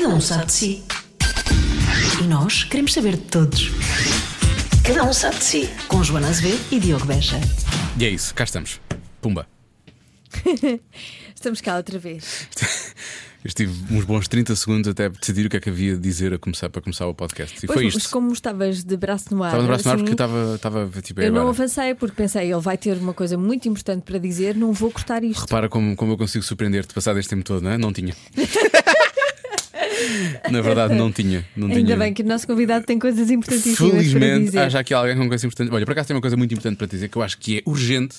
Cada um sabe de si. E nós queremos saber de todos. Cada um sabe de si. Com Joana Azevedo e Diogo Beja. E é isso, cá estamos. Pumba. Estamos cá outra vez. Eu estive uns bons 30 segundos até decidir o que é que havia de dizer a começar, para começar o podcast. E Pois, foi mas isto. como estavas de braço no ar. Estava no braço no ar assim, porque estava, estava tipo, é Eu não agora. avancei porque pensei, ele vai ter uma coisa muito importante para dizer, não vou cortar isto. Repara como, como eu consigo surpreender-te passado este tempo todo, não é? Não tinha. Na verdade, não tinha. Não Ainda tinha. bem que o nosso convidado tem coisas importantíssimas para Felizmente, dizer. há já aqui alguém com coisa importante. Olha, por acaso tem uma coisa muito importante para te dizer que eu acho que é urgente.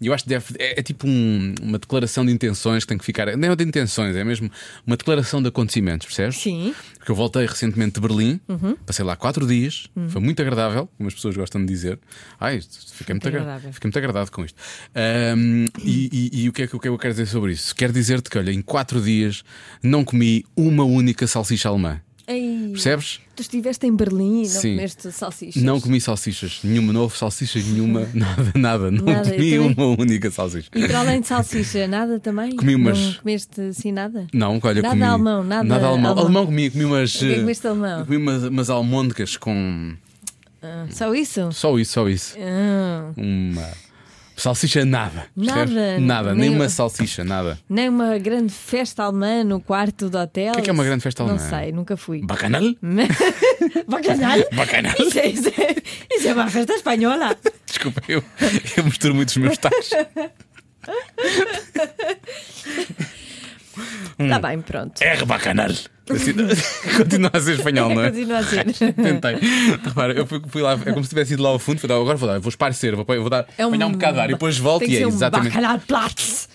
E eu acho que deve, é, é tipo um- uma declaração de intenções que tem que ficar. Não é de intenções, é mesmo uma declaração de acontecimentos, percebes? Sim. Porque eu voltei recentemente de Berlim, Uhum. passei lá quatro dias, foi muito agradável, como as pessoas gostam de dizer. Ai, fiquei muito, agra- agradável. fiquei muito agradado com isto. Ahm, e e- e o, que é que, o que é que eu quero dizer sobre isso? Quero dizer-te que, olha, em quatro dias não comi uma única salsicha alemã. Ei, Percebes? tu estiveste em Berlim e não Sim. comeste salsichas. Não comi salsichas, nenhuma, não houve salsichas nenhuma, nada, nada. Não Nada, comi uma única salsicha. E para além de salsicha, nada também? Comi umas- Não comeste assim nada? Não, olha, Nada comi. alemão, nada alemão. alemão. Alemão comi, comi umas. O que é que eh, comeste alemão? Comi umas, umas almôndegas com. Ah, só isso? Só isso, só isso. Ah, Uma. Salsicha, nada. Nada? Nada, nem- nem uma salsicha, nada. nem uma grande festa alemã no quarto do hotel? O que é que é uma grande festa alemã? Não sei, nunca fui. Bacanal? Bacanal? Bacanal? Isso é, isso, é, isso é uma festa espanhola. Desculpa, eu, eu misturo muito os meus tais. Hum. Está bem, pronto. R bacanal. Assim, continua a ser espanhol, não é? Continua a ser. Tentei. Repara, eu fui, fui lá, é como se tivesse ido lá ao fundo. Dar, agora vou dar, vou esparecer, vou, vou dar, É um, apanhar um bocado de ar e depois volto e é um exatamente. Bacalhau-Platz,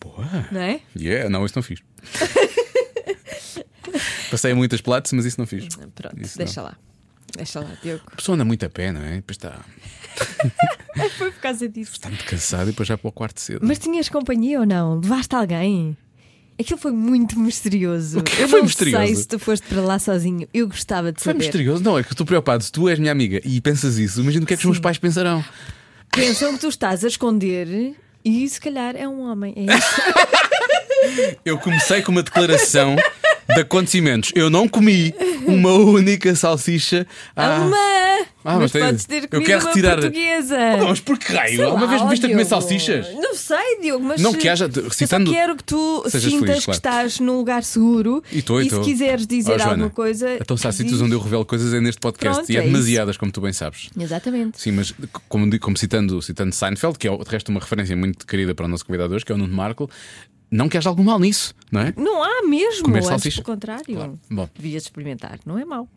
Boa. não é? Yeah, não, isso não fiz. Passei muitas platos, mas isso não fiz. Pronto, Isso deixa lá. Deixa lá, Diogo. A pessoa anda muito a pé, não é? Depois está, Foi por causa disso. está muito cansado e depois já para o quarto cedo. Mas tinhas companhia ou não? Levaste alguém? Aquilo foi muito misterioso. O que Eu foi não misterioso? sei se tu foste para lá sozinho. Eu gostava de Foi saber. misterioso. Não, é que estou preocupado. Se tu és minha amiga e pensas isso, imagina o que é que os meus pais pensarão. Pensam que tu estás a esconder e se calhar é um homem. É isso? Eu comecei com uma declaração de acontecimentos. Eu não comi uma única salsicha. à- Alemã! Ah, mas mas podes ter eu quero uma retirar- portuguesa. Não, mas por que raio? Alguma vez me viste a comer salsichas? Não sei, Diogo, mas Não, que haja- eu citando- só quero que tu sintas feliz, que claro. estás num lugar seguro E estou, e se estou. quiseres dizer Oh, Joana, alguma coisa. Então, se há sítios onde eu revelo coisas é neste podcast Pronto, e é, é demasiadas, como tu bem sabes. Exatamente. Sim, mas como, como citando, citando Seinfeld, que é de resto uma referência muito querida para o nosso convidado hoje, que é o Nuno Marco, não que haja algum mal nisso, não é? Não há mesmo, Comer antes pelo contrário. Claro. Bom. Devias experimentar, não é mau.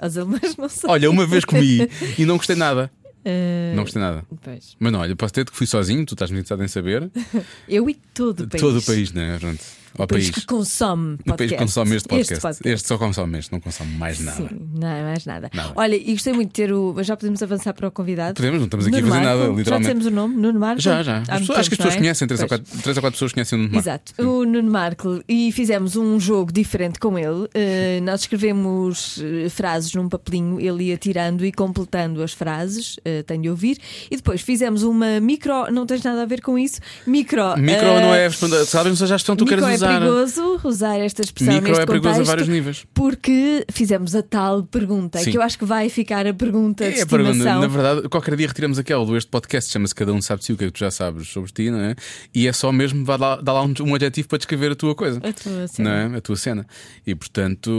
As alemãs não são. Olha, uma vez comi e não gostei nada. Eh, Não gostei nada. pois. Mas não, olha, posso ter que fui sozinho, tu estás muito interessado em saber. Eu e todo o país. Todo o país, não é? Pronto. Ao O país país. que consome O país que podcast. consome este podcast. podcast. Este só consome este, não consome mais nada. Sim, não é mais nada. Nada. Olha, e gostei muito de ter o. Já podemos avançar para o convidado? Podemos, não estamos aqui a Nuno fazer Marco. nada, literalmente. Já dissemos o nome? Nuno Marco? Já, já. Pessoas- acho que as tempo, pessoas é? conhecem, três ou, quatro, três ou quatro pessoas conhecem o Nuno Marco. Exato, o Nuno Marco e fizemos um jogo diferente com ele. Eh, nós escrevemos eh, frases num papelinho, ele ia tirando e completando as frases, uh, tem de ouvir, e depois fizemos uma micro, não tens nada a ver com isso, micro. Micro eh, não é responder, sabes, já a que tu queres é usar. perigoso usar esta expressão Micro neste é perigoso a contexto, vários níveis. Porque fizemos a tal pergunta, Sim. que eu acho que vai ficar a pergunta de É, para, estimação. na verdade, qualquer dia retiramos aquela do este podcast, chama-se Cada um sabe de si o que é que tu já sabes sobre ti, não é? E é só mesmo dar lá, dar lá um, um adjetivo para descrever a tua coisa, A tua não cena. é? A tua cena. E portanto,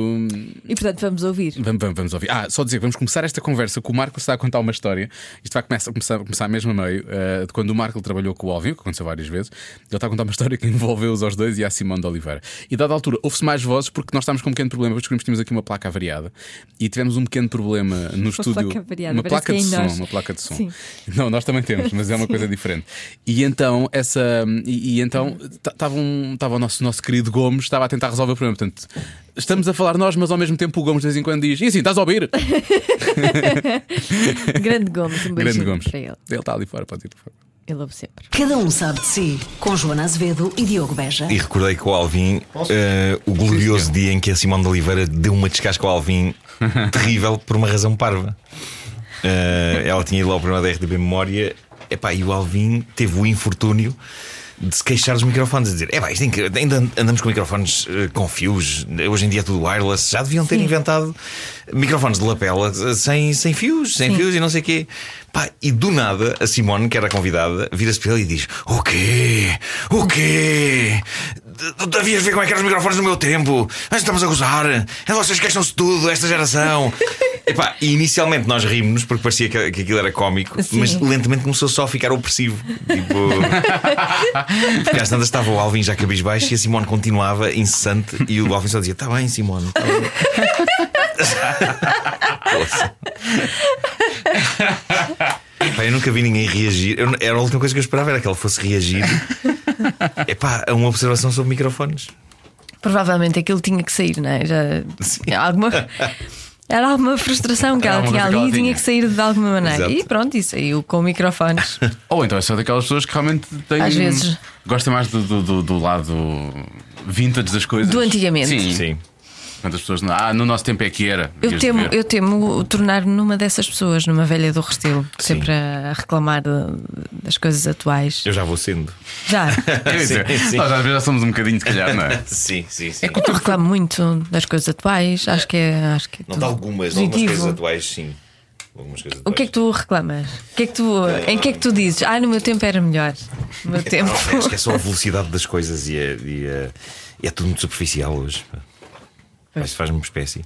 E portanto vamos ouvir. vamos, vamos, vamos ouvir. Ah, só dizer, vamos começar esta conversa com o Marco está a contar uma história. Isto vai começar, começar, começar mesmo a meio, eh, de quando o Marco trabalhou com o Alvin, que aconteceu várias vezes. Ele está a contar uma história que envolveu-os aos dois e a Simone de Oliveira. E dada altura, houve-se mais vozes porque nós estávamos com um pequeno problema. Descobrimos que tínhamos aqui uma placa avariada e tivemos um pequeno problema no estúdio. placa avariada, uma placa é de som, nós. uma placa de som. Sim. Não, nós também temos, mas é uma coisa diferente. E então, essa. E, e então, estava um, o nosso, nosso querido Gomes, estava a tentar resolver o problema. Portanto, estamos a falar nós, mas ao mesmo tempo o Gomes de vez em quando diz: E assim, estás a ouvir? Grande Gomes, um Grande beijinho Gomes. para ele. Ele está ali fora, pode ir por favor. Ele ouve sempre. Cada um sabe de si. Com Joana Azevedo e Diogo Beja. E recordei com o Alvin eh, o glorioso dia em que a Simone de Oliveira deu uma descasca ao Alvin terrível por uma razão parva. Eh, ela tinha ido lá ao programa da RTP Memória epá, e o Alvin teve o infortúnio de se queixar dos microfones, a dizer: é, isto é incrível, ainda andamos com microfones eh, com fios, hoje em dia é tudo wireless, já deviam ter inventado microfones de lapela eh, sem, sem fios, sem fios e não sei o quê. Pá, e do nada, a Simone, que era a convidada, vira-se para ele e diz: O quê? O quê? Tu devias ver como é que eram os microfones no meu tempo. Mas estamos a gozar. Vocês queixam-se tudo, esta geração. Epá, e inicialmente nós rimos porque parecia que, que aquilo era cómico, Sim. mas lentamente começou só a ficar opressivo. Tipo, porque às tantas estava o Alvin já cabisbaixo e a Simone continuava incessante e o Alvin só dizia: Está bem, Simone. Tá bem. Epá, eu nunca vi ninguém reagir. Eu- era a última coisa que eu esperava, era que ele fosse reagir Epá, a uma observação sobre microfones. Provavelmente aquilo tinha que sair, não é? Já, Sim. alguma, era alguma frustração que Era ela alguma tinha coisa que ali ela e tinha tinha. que sair de alguma maneira. Exato. E pronto, e saiu com microfones. Ou então é só daquelas pessoas que realmente têm. Às vezes. Gostam mais do, do, do- do lado vintage das coisas. Do antigamente. Sim. Sim. Quantas pessoas. não- Ah, no nosso tempo é que era. Eu temo, ver. eu temo tornar-me numa dessas pessoas, numa velha do Restelo, sempre a reclamar de- das coisas atuais. Eu já vou sendo. Já. Sim, sim. nós às vezes já somos um bocadinho, se calhar, não é? Sim, sim, sim. Eu reclamo muito das coisas atuais, acho que é. Acho que é Não de algumas, algumas coisas atuais, sim. Algumas coisas O que é que tu reclamas? O que é que tu, em que é que tu dizes? Ah, no meu tempo era melhor. No meu tempo. Não, acho que é só a velocidade das coisas e é, e é- e é tudo muito superficial hoje. Pois. Isso faz-me espécie.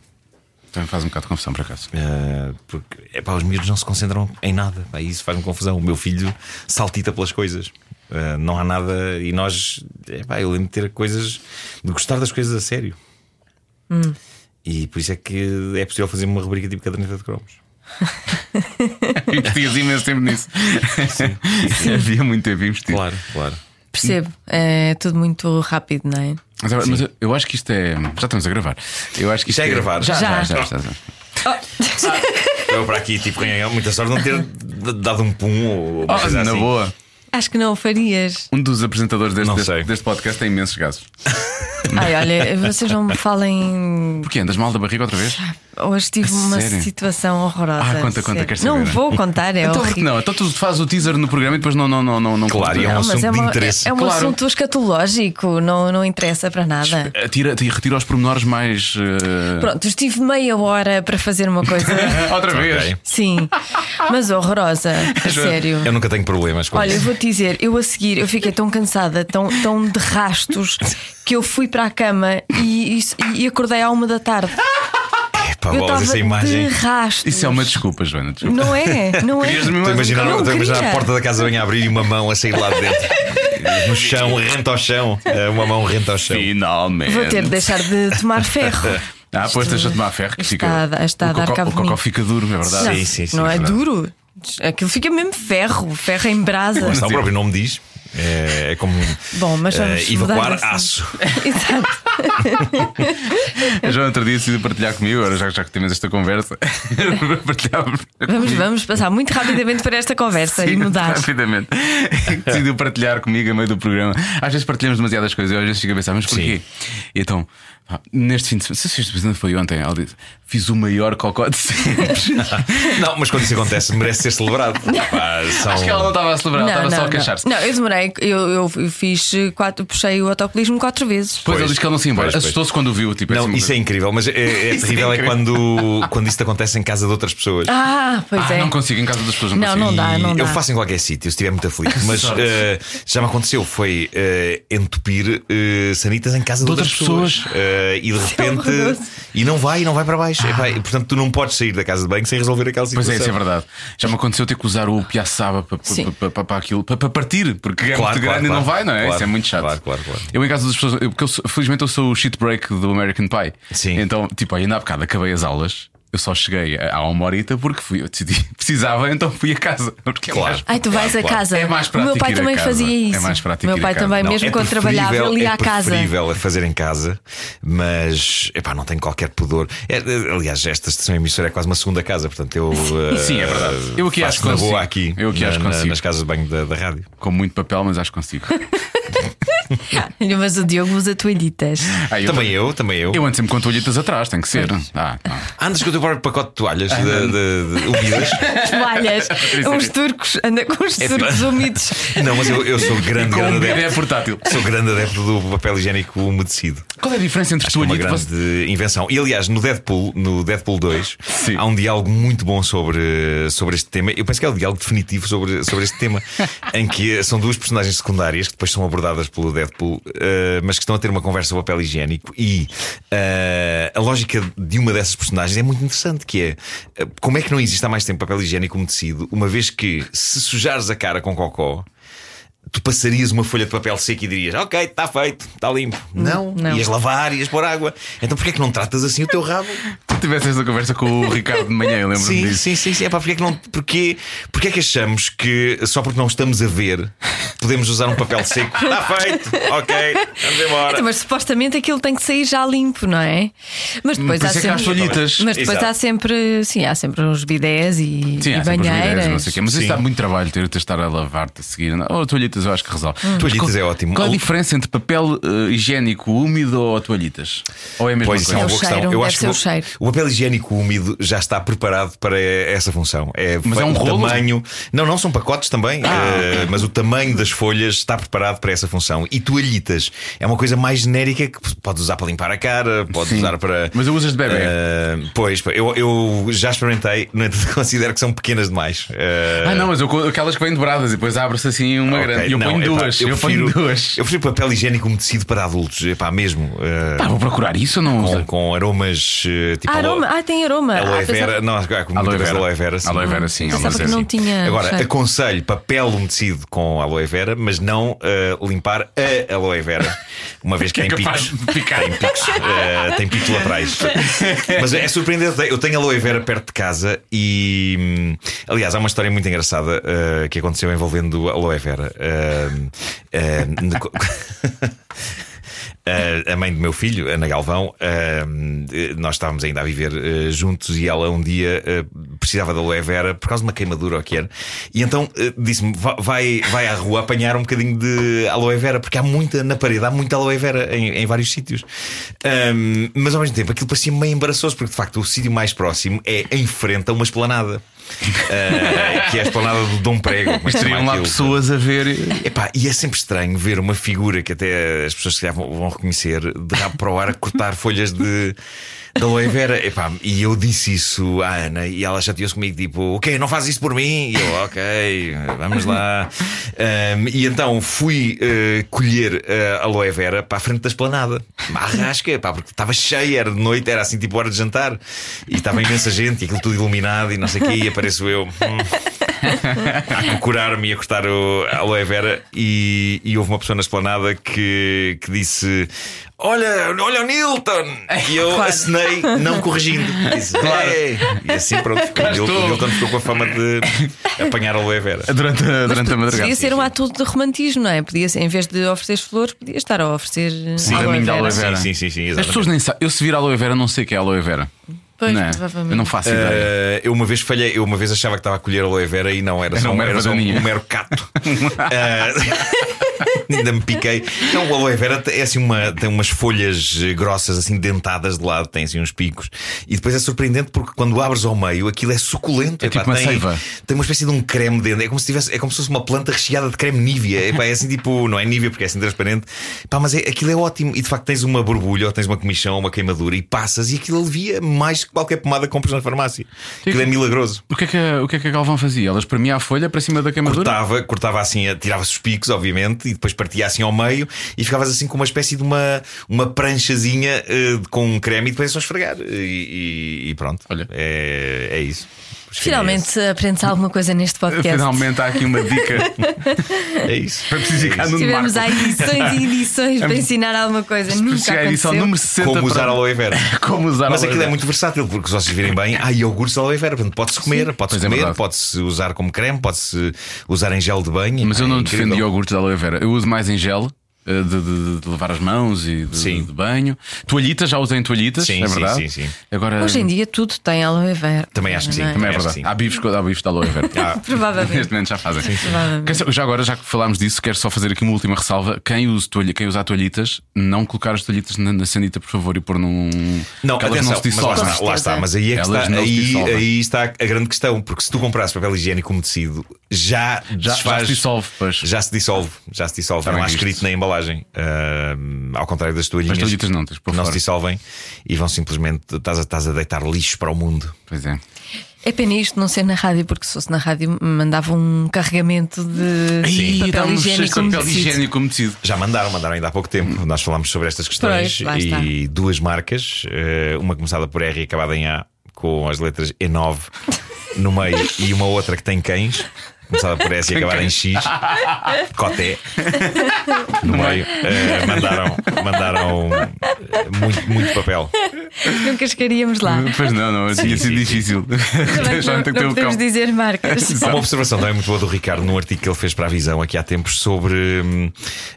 Também faz um bocado de confusão, por acaso. Ah, porque é pá, os miúdos não se concentram em nada. Pá, isso faz-me confusão. O meu filho saltita pelas coisas. Ah, não há nada. E nós, é pá, eu lembro de ter coisas, de gostar das coisas a sério. E por isso é que é possível fazer uma rubrica tipo caderneta de cromos. Investias imenso tempo nisso. Havia muito tempo investido. Claro, claro. Percebo. É tudo muito rápido, não é? Mas, eu- mas eu, eu acho que isto é. Já estamos a gravar. Eu acho que isto Já é gravar? Já, já, Já. já. já, já. Eu para aqui, tipo, ganhei muita sorte de não ter d- dado um pum ou uma Oh, coisa na assim. boa. Acho que não o farias. Um dos apresentadores deste, Não deste, deste podcast tem imensos gases. Ai, olha, vocês não me falem. Porquê? Andas mal da barriga outra vez? Hoje tive A uma sério? situação horrorosa. Ah, conta, conta, sério. queres Não saber? vou contar, é então, horrível. não, então tu fazes o teaser no programa e depois não, não, não, não, não Claro, é um Não, assunto é, de uma- interesse. é um Claro. assunto escatológico, não, não interessa para nada. Tira, tira, retira os pormenores mais. eh, Pronto, estive meia hora para fazer uma coisa. Outra vez. Sim, mas horrorosa, a sério. Eu nunca tenho problemas com Olha, eu isso. vou-te dizer, eu a seguir, eu fiquei tão cansada, tão, tão de rastos, que eu fui para a cama e, e, e acordei à uma da tarde. Epá, eu bolas, estava essa imagem. de. Isso é uma desculpa, Joana. Desculpa. Não é, não é. Estou a imaginar? Não estou a imaginar a porta da casa bem a abrir e uma mão a sair lá de dentro. No chão, renta ao chão. É, Uma mão renta ao chão. Finalmente. Vou ter de deixar de tomar ferro. Ah, pois deixa de tomar ferro que está fica. a- está a o dar cocó, cabo o cocó fica duro, é verdade. Não, Sim, sim, sim, não é verdade. duro. Aquilo fica mesmo ferro, ferro em brasa. Está, o próprio nome diz. É, é como Bom, mas vamos evacuar aço. Exato. A Joana outro dia decidiu partilhar comigo, agora já, já que temos esta conversa. Vamos, vamos passar muito rapidamente para esta conversa e mudar. Rapidamente. Decidiu partilhar comigo a meio do programa. Às vezes partilhamos demasiadas coisas, eu às vezes fico a pensar, mas porquê? E então, pá, neste fim de semana, se este fim de semana foi ontem, ela disse, fiz o maior cocó de sempre. Não, mas quando isso acontece, merece ser celebrado. Pá, são- Acho que ela não estava a celebrar, ela estava só a queixar-se. Não, eu demorei, eu, eu, eu fiz quatro, puxei o autocolismo quatro vezes. Pois, ele disse que ele não se ia embora. Assustou-se quando o viu. Tipo, Não, assim, isso é incrível, mas é, é é terrível é, incrível. quando, quando isso te acontece em casa de outras pessoas. Ah, pois Ah, é. não consigo, em casa das pessoas não, Não, consigo. não dá, não eu dá. faço em qualquer sítio, se estiver muito aflito. Mas eh, já me aconteceu, foi eh, entupir eh, sanitas em casa de, De outras outras pessoas. pessoas. Eh, e de repente. e não vai, e não vai para baixo. Epá, e, portanto, tu não podes sair da casa de banho sem resolver aquela Pois situação. é, isso é verdade. Já me aconteceu ter que usar o piaçaba para, para, para, para, aquilo, para, partir, porque é Claro, muito claro, grande e não claro. vai, não é? Claro, isso é muito chato. claro, claro, claro. Eu, em casa das pessoas, eu, porque eu felizmente eu sou o shit break do American Pie. Sim. Então, tipo, ainda há bocado acabei as aulas. Eu só cheguei há uma horita porque fui, eu decidi, precisava, então fui a casa. Porque é Claro. mais- Ai, tu vais Claro, a casa. É mais o meu prático pai também casa. fazia É isso. mais prático o meu pai também, Não, mesmo é quando trabalhava, ele ia é à casa. preferível a fazer em casa, mas epá, não tenho qualquer pudor. É, é, aliás, esta estação emissora é quase uma segunda casa, portanto eu. Sim, é verdade. Eu aqui acho que consigo. boa aqui Eu aqui na- acho que na- consigo. nas casas de banho da, da rádio. Com muito papel, mas acho que consigo. Mas o Diogo usa toalhitas. Ah, eu, Também eu, também eu. eu ando sempre com toalhitas atrás, tem que ser. Ah, ah. Andas com o teu próprio pacote de toalhas de, de, de úmidas. Toalhas. Os turcos, anda com os turcos úmidos. Não, mas eu, eu sou grande, grande um adepto. portátil. Sou grande adepto do papel higiênico umedecido. Qual é a diferença entre Acho é uma toalhita? grande Você- invenção. E aliás, no Deadpool, no Deadpool 2, Sim. há um diálogo muito bom sobre, sobre este tema. Eu penso que é o diálogo definitivo sobre, sobre este tema, em que são duas personagens secundárias que depois são abordadas pelo Deadpool, eh, mas que estão a ter uma conversa sobre papel higiênico. E eh, a lógica de uma dessas personagens é muito interessante, que é eh, como é que não existe há mais tempo papel higiênico umedecido, uma vez que se sujares a cara com cocó. Tu passarias uma folha de papel seco e dirias: Ok, está feito, está limpo. Não, não. ias lavar, ias pôr água. Então porquê é que não tratas assim o teu rabo? Tu tiveste essa conversa com o Ricardo de manhã, eu lembro-me Sim, disso. sim, sim, sim. É pá, porquê é que não. Porquê, porquê é que achamos que só porque não estamos a ver podemos usar um papel seco? Está feito, ok, vamos embora. Então, Mas supostamente aquilo tem que sair já limpo, não é? Mas depois Por há isso é que há as sempre. toalhitas. Mas depois Exato. há sempre, sim, há sempre uns bidés e, Sim, e banheiras. bidés, não sei o quê. Mas isso Sim. dá muito trabalho ter de estar a lavar-te a seguir. Ou toalhitas, eu acho que resolve. Hum. Toalhitas qual- é ótimo. Qual a diferença entre papel eh, higiênico úmido ou toalhitas? Ou é a mesma Pois é coisa? uma É o boa questão. cheiro, Eu acho que o cheiro. o papel higiênico úmido já está preparado para essa função. É, Mas é um o rolo? tamanho. Não, não são pacotes também, eh, mas o tamanho das folhas está preparado para essa função. E toalhitas é uma coisa mais genérica que podes usar para limpar a cara, podes Sim. usar para. Mas eu usas de bebê. Eh, pois, eu, eu já experimentei, no entanto considero que são pequenas demais. Eh, Ah, não, mas eu, aquelas que vêm dobradas e depois abre-se assim uma ok, grande. Eu não, ponho epá, duas. Eu, prefiro, ponho duas. Eu prefiro papel higiênico umedecido para adultos, epá, mesmo. eh, Pá, vou procurar isso ou não com, usa? com aromas eh, tipo Ah, alo- aroma. Ah, tem aroma. Aloe Ah, pensava- vera, não, há com muita Aloe vera. aloe vera. sim. Aloe vera, sim. Aloe que vera, não tinha. Agora, cheiro. aconselho papel umedecido com aloe vera, mas não eh, limpar a aloe vera, uma vez que, Que é tem capaz picos. de picar. Tem picos, eh, tem picos laterais. Mas é surpreendente. Eu tenho aloe vera perto de casa e, hum, aliás, há uma história muito engraçada que aconteceu envolvendo aloe vera. Eh, eh, a mãe do meu filho, Ana Galvão, uh, nós estávamos ainda a viver uh, juntos e ela um dia uh, precisava de aloe vera por causa de uma queimadura ou que era. E então disse-me: "Va- vai, vai à rua apanhar um bocadinho de aloe vera, porque há muita na parede, há muita aloe vera em, em vários sítios. Mas ao mesmo tempo aquilo parecia meio embaraçoso, porque de facto o sítio mais próximo é em frente a uma esplanada. Uh, que é a esplanada do Dom Prego. Chama Estariam lá pessoas a ver. Epá, e é sempre estranho ver uma figura que até as pessoas se calhar vão, vão reconhecer de rabo para o ar a cortar folhas de, de aloe vera. Epá, e eu disse isso à Ana e ela chateou-se comigo, tipo, ok, não faz isso por mim. E eu, ok, vamos lá. Ahm, e então fui eh, colher a aloe vera para a frente da esplanada. Uma arrasca, pá, porque estava cheia, era de noite, era assim tipo hora de jantar. E estava imensa gente e aquilo tudo iluminado e não sei o quê. E apareço eu. hum, a procurar-me e a cortar o aloe vera e, e houve uma pessoa na esplanada que, que disse Olha, olha o Nilton! E eu Claro. acenei, não corrigindo. Disse, "É." E assim pronto, ficou. o Nilton, ficou com a fama de apanhar aloe vera. Durante, a- durante a madrugada. Podia ser um ato de romantismo, não é? Podia ser, em vez de oferecer flores, podia estar a oferecer Sim, aloe vera. aloe vera. Sim, sim, sim, sim As pessoas nem sabem. Eu se vir aloe vera, não sei o que é aloe vera. Pois, não é? provavelmente. Eu não faço ideia. Eh, eu uma vez falhei, eu uma vez achava que estava a colher aloe vera e não, era, Era só, um mero era só um, um mero cato. Eh, ainda me piquei. Não, o aloe vera é assim uma, tem umas folhas eh, grossas, assim dentadas de lado, tem assim uns picos. E depois é surpreendente porque quando abres ao meio aquilo é suculento. É tipo uma tem, seiva. tem uma espécie de um creme dentro. É como se tivesse, é como se fosse uma planta recheada de creme Nivea. Epá, é assim tipo, não é Nivea porque é assim transparente. Pá, mas é, aquilo é ótimo. E de facto tens uma borbulha ou tens uma comichão ou uma queimadura e passas e aquilo alivia mais que qualquer pomada que compras na farmácia. Aquilo é milagroso. O que é que, a- o que é que a Galvão fazia? Ela espremia a folha para cima da queimadura? Cortava, cortava assim, tirava-se os picos, obviamente, e depois partia assim ao meio e ficavas assim com uma espécie de uma, uma pranchazinha eh, com um creme e depois é só esfregar. E, e- e pronto. Olha. É, é isso. Finalmente aprendes alguma coisa neste podcast. Finalmente há aqui uma dica É isso. para psicar no Tivemos aí edições e edições para ensinar alguma coisa. Nunca Chegar à edição aconteceu. número 60 Como usar para- aloe vera. Como usar Mas aloe aquilo é muito versátil, porque se vocês virem bem, há iogurte de aloe vera. Portanto, pode-se comer, pode-se é comer, verdade. pode-se usar como creme, pode-se usar em gel de banho. Mas eu não é defendo incrível. iogurte de aloe vera. Eu uso mais em gel De, de- de levar as mãos e de, Sim. de banho. Toalhitas, já usei toalhitas, Sim, é verdade. sim, sim. Agora, Hoje em dia tudo tem aloe vera. Também acho que sim. não é? também é verdade. sim. Há bifes, há bifes da aloe vera. Ah, Provavelmente. Neste momento já fazem. Já agora, já que falámos disso, quero só fazer aqui uma última ressalva. Quem, usa toalha, quem usar toalhitas, não colocar as toalhitas na, na sanita, por favor, e pôr num. Não, que elas atenção, não se lá dissolvem. está, lá está. Mas aí é que Elas está, não aí, aí está a grande questão, porque se tu comprasses papel higiênico como tecido, já, Já- desfaz- já se dissolve, pois. Já se dissolve, já se dissolve. Está lá visto. escrito na embalagem. Ahm, ao contrário das toalhinhas. As toalhitas não, não se dissolvem e vão simplesmente. Estás a, estás a deitar lixo para o mundo. Pois é. É pena isto não ser na rádio, porque se fosse na rádio mandava um carregamento de Ih, papel higiênico. papel higiênico umedecido. Já mandaram, mandaram ainda há pouco tempo. Nós falámos sobre estas questões Pois, e duas marcas, eh, uma começada por R e acabada em A, com as letras E9 no meio, e uma outra que tem cães. Começada por S e acabada em X, Coté, no meio, Eh, mandaram, mandaram eh, muito, muito papel. Nunca chegaríamos lá. Pois não, não, tinha sido difícil. Não, não o podemos dizer marcas. Há uma observação também muito boa do Ricardo num artigo que ele fez para a Visão aqui há tempos sobre.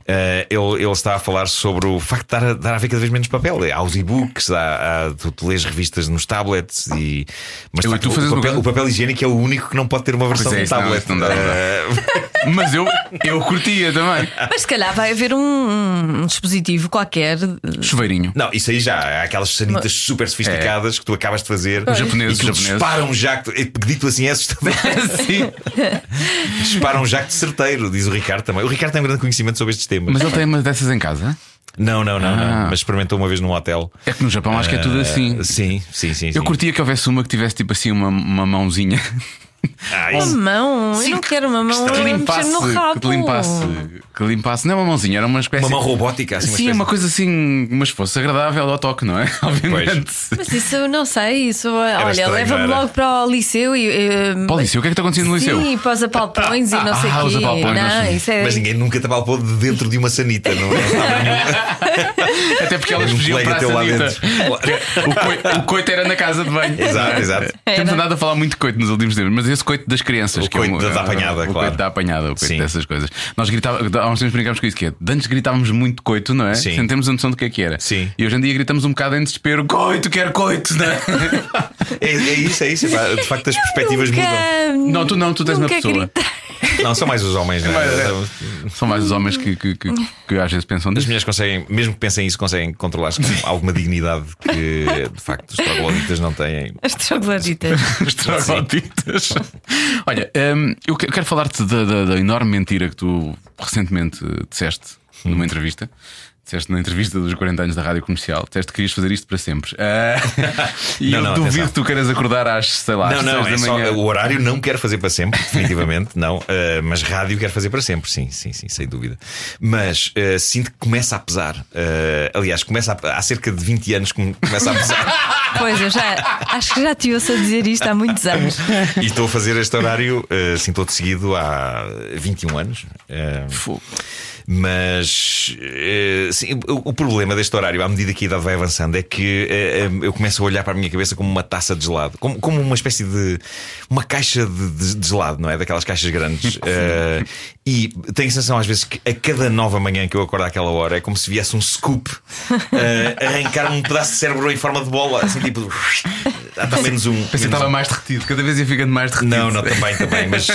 eh, ele, ele está a falar sobre o facto de dar a, dar a ver cada vez menos papel. Há os e-books, há, há- tu, tu lês revistas nos tablets e. Mas Eu facto, tu o, papel, o papel higiênico é o único que não pode ter uma versão Pois é, de não, tablet. isso não. Eh, Mas eu, eu curtia também. Mas se calhar vai haver um, um dispositivo qualquer. Chuveirinho. Não, isso aí já. Há aquelas sanitas super sofisticadas que tu acabas de fazer. Os japoneses, e que japoneses. disparam já. é, Dito assim é assustador. Sim. disparam já de certeiro, diz o Ricardo também. O Ricardo tem um grande conhecimento sobre estes temas. Mas ele tem uma dessas em casa? Não, não, não, Ah. não. Mas experimentou uma vez num hotel. É que no Japão acho que é tudo assim. Ah, sim, sim, sim. Eu sim. curtia que houvesse uma que tivesse tipo assim uma, uma mãozinha Ah, Uma mão, eu não quero uma mão. que eu limpasse, no rabo. que limpasse, que limpasse. Não é uma mãozinha, era uma espécie Uma mão robótica, assim, uma Sim, é espécie- uma coisa assim, mas fosse agradável ao toque, não é? Obviamente. Mas isso eu não sei. Isso, olha, estranho, leva-me era? logo para o liceu e. eh, Para o liceu, o que é que está acontecendo no liceu? Sim, para os apalpões e não sei o Ah, os quê. apalpões, não Não, sei. isso é. Mas ninguém nunca te apalpou de dentro de uma sanita, não é? Até porque elas Um fugiam para a teu lá sanita. dentro. O coito, o coito era na casa de banho. Exato, exato. Temos andado a falar muito coito nos últimos tempos, mas esse coito das crianças. O que é coito um- da- da apanhada, o claro. coito da apanhada, o coito Sim. dessas coisas. Nós gritávamos, há uns tempos brincámos com isso que é. Antes gritávamos muito coito, não é? Sim. Sem termos a noção do que é que era. Sim. E hoje em dia gritamos um bocado em desespero: coito, quero coito, não é? É, é isso, é isso. pá. De facto, as perspectivas Nunca- mudam. Não, tu não, tu tens uma pessoa. Não, são mais os homens, não Mais, é? é. São mais os homens que, que, que, que às vezes pensam As disso. mulheres conseguem, mesmo que pensem isso, conseguem controlar-se com alguma dignidade que de facto os trogloditas não têm. As trogloditas. Os trogloditas. Olha, hum, eu que- quero falar-te da, da- da enorme mentira que tu recentemente disseste numa entrevista. Disseste na entrevista dos 40 anos da rádio comercial, disseste que querias fazer isto para sempre. Ah, e Não, eu não, duvido atenção. que tu queiras acordar às, sei lá, Não, às não, é da só, manhã. o horário não quero fazer para sempre, definitivamente, não. Uh, mas rádio quero fazer para sempre, sim, sim, sim, sem dúvida. Mas uh, sinto que começa a pesar. Uh, aliás, começa a, há cerca de 20 anos que me começa a pesar. Pois, eu já acho que já te ouço a dizer isto há muitos anos. e estou a fazer este horário, uh, sim, todo seguido há 21 anos. Uh, Fogo. Mas eh, sim, o, problema deste horário, à medida que a idade vai avançando, é que eh, eh, eu começo a olhar para a minha cabeça como uma taça de gelado, como, como uma espécie de. uma caixa de, de- de gelado, não é? Daquelas caixas grandes. E tenho a sensação às vezes que a cada nova manhã que eu acordo àquela hora é como se viesse um scoop eh, arrancar-me um pedaço de cérebro em forma de bola, assim tipo. Há pelo menos um. Pensei que estava um. mais derretido, cada vez ia ficando mais derretido. Não, não, também, também. Mas,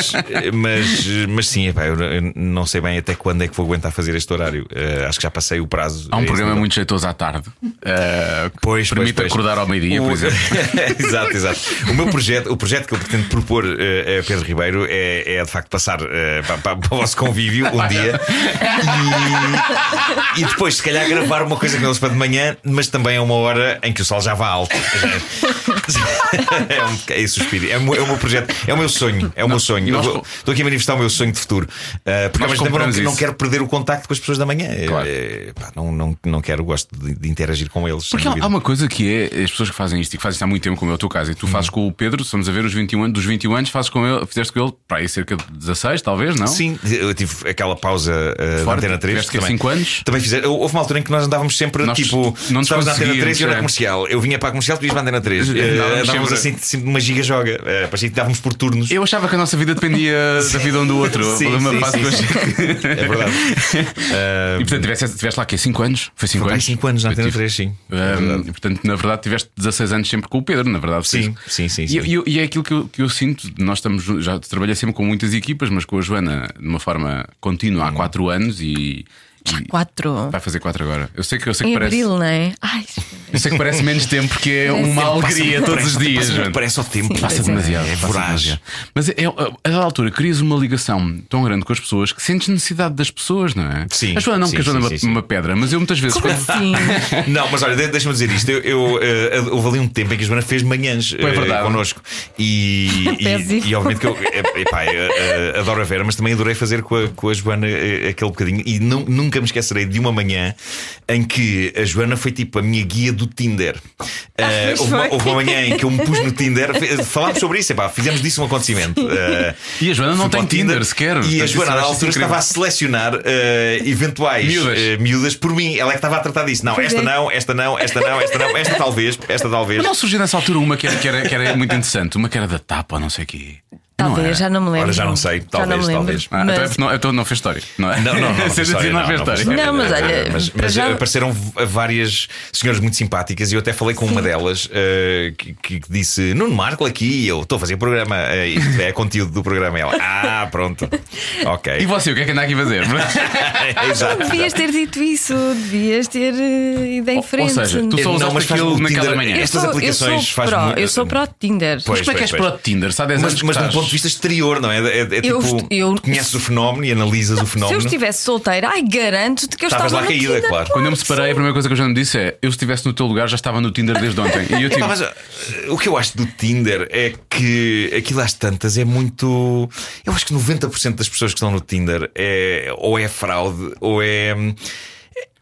mas, mas sim, epá, eu não sei bem até quando é que vou aguentar fazer este horário. Eh, acho que já passei o prazo. Há um programa muito jeitoso à tarde. que Pois, permite pois, pois. acordar ao meio-dia, por O- exemplo. exato, exato. O meu projeto, o projeto que eu pretendo propor eh, a Pedro Ribeiro é, é de facto passar eh, para, para- vosso convívio um dia e, e depois, se calhar, gravar uma coisa com eles para de manhã, mas também a uma hora em que o sol já vá alto. É, um, é esse o espírito. É o, meu, é o meu projeto, é o meu sonho. É o meu sonho. Nós vou- Estou aqui a manifestar o meu sonho de futuro. Eh, porque tempo eu não, não quero perder o contacto com as pessoas da manhã. Claro. Eh, pá, não, não, não quero, gosto de, de interagir com eles. Porque há, há uma coisa que é as pessoas que fazem isto e que fazem isto há muito tempo, como é o teu caso, e tu fazes com o Pedro, estamos a ver os 21 anos, dos 21 anos, fazes com ele, fizeste com ele para aí cerca de 16, talvez, não? Sim, eu tive aquela pausa uh, Fora, Antena 3. tiveste que também, cinco anos? Também fizer, houve uma altura em que nós andávamos sempre Nós tipo. não estavas na Antena conseguíamos, 3 e eu na é. comercial. Eu vinha para a comercial, tu ias para a Antena 3. É, Uh, Andávamos sempre- assim, sempre numa giga-joga. Eh, parecia que dávamos por turnos. Eu achava que a nossa vida dependia da vida um do outro. Sim, uma sim, fase sim. que que- É verdade. Eh, E portanto, tiveste, tiveste lá aqui 5 anos? Foi 5 Foi anos? 5 anos na Antena tive- 3, sim. É Um, verdade. e, portanto, na verdade, tiveste 16 anos sempre com o Pedro, na verdade. Sim, sim, sim, E, sim. e- e é aquilo que eu, que eu sinto. Nós estamos, já trabalhei sempre com muitas equipas, mas com a Joana de uma forma contínua há 4 anos e, e Quatro. vai fazer 4 agora. Eu sei que, eu sei Em que parece. abril, não é? Ai, Eu sei que parece menos tempo porque é uma alegria todos Parece- os dias. Joana. parece o tempo. Sim, Passa é. demasiado, É demasiado. Mas é, é, a dada altura crias uma ligação tão grande com as pessoas que sentes necessidade das pessoas, não é? Sim, A Joana não, sim, porque a Joana sim, é uma, sim, sim. uma pedra, mas eu muitas vezes. como quando- assim? Não, mas olha, de- deixa-me dizer isto. Eu, eu, eh, houve ali um tempo em que a Joana fez manhãs Foi eh, verdade. connosco. E, e, e obviamente que eu eh, epá, adoro a Vera, mas também adorei fazer com a, com a Joana aquele bocadinho. E não- nunca me esquecerei de uma manhã em que a Joana foi tipo a minha guia do Tinder. Eh, pois houve, uma, houve uma manhã em que eu me pus no Tinder, falámos sobre isso, epá, fizemos disso um acontecimento. Eh, E a Joana não tem Tinder Tinder sequer. E a Joana, na altura, incrível. estava a selecionar eh, eventuais Miúdas. eh, miúdas por mim. Ela é que estava a tratar disso. Não, Pois esta é. não, esta não, esta não, esta não, esta talvez, esta talvez. Mas não surgiu nessa altura uma que era, que era, que era muito interessante, uma que era da tapa não sei o quê. Não Talvez, era? já não me lembro. Ora, já não sei, Já talvez, não talvez. Ah, então, é Mas- porque não, então não fez história, não é? Não, não, não, não, foi assim, não fez foi história. Não, mas olha, mas, mas já- apareceram várias senhoras muito simpáticas e eu até falei com uma delas eh, que, que disse: Nuno Marco aqui, eu estou a fazer programa, eh, isto é conteúdo do programa. E ela, ah, pronto, ok. E você, o que é que anda aqui a fazer? Exato. Devias ter dito isso, devias ter eh, ido em Ou- ou frente. seja, tu só Não, usaste mas aquilo naquela manhã. estas aplicações eu sou faz pro, muito- eu sou pro Tinder. Pois, Mas como é que és o Tinder? 10 Mas, mas de um ponto de vista exterior, não é? É, é Eu tipo, eu- conheces o fenómeno e analisas o Se eu fenómeno. estivesse solteira, ai, garanto-te que eu Estavas estava lá no caída, Tinder. claro. Quando eu me separei, a primeira coisa que eu já me disse é: eu se estivesse no teu lugar já estava no Tinder desde ontem. E eu tipo, Epá, mas, uh, o que eu acho do Tinder é que aquilo às tantas é muito. Eu acho que 90% das pessoas que estão no Tinder é ou é fraude ou é.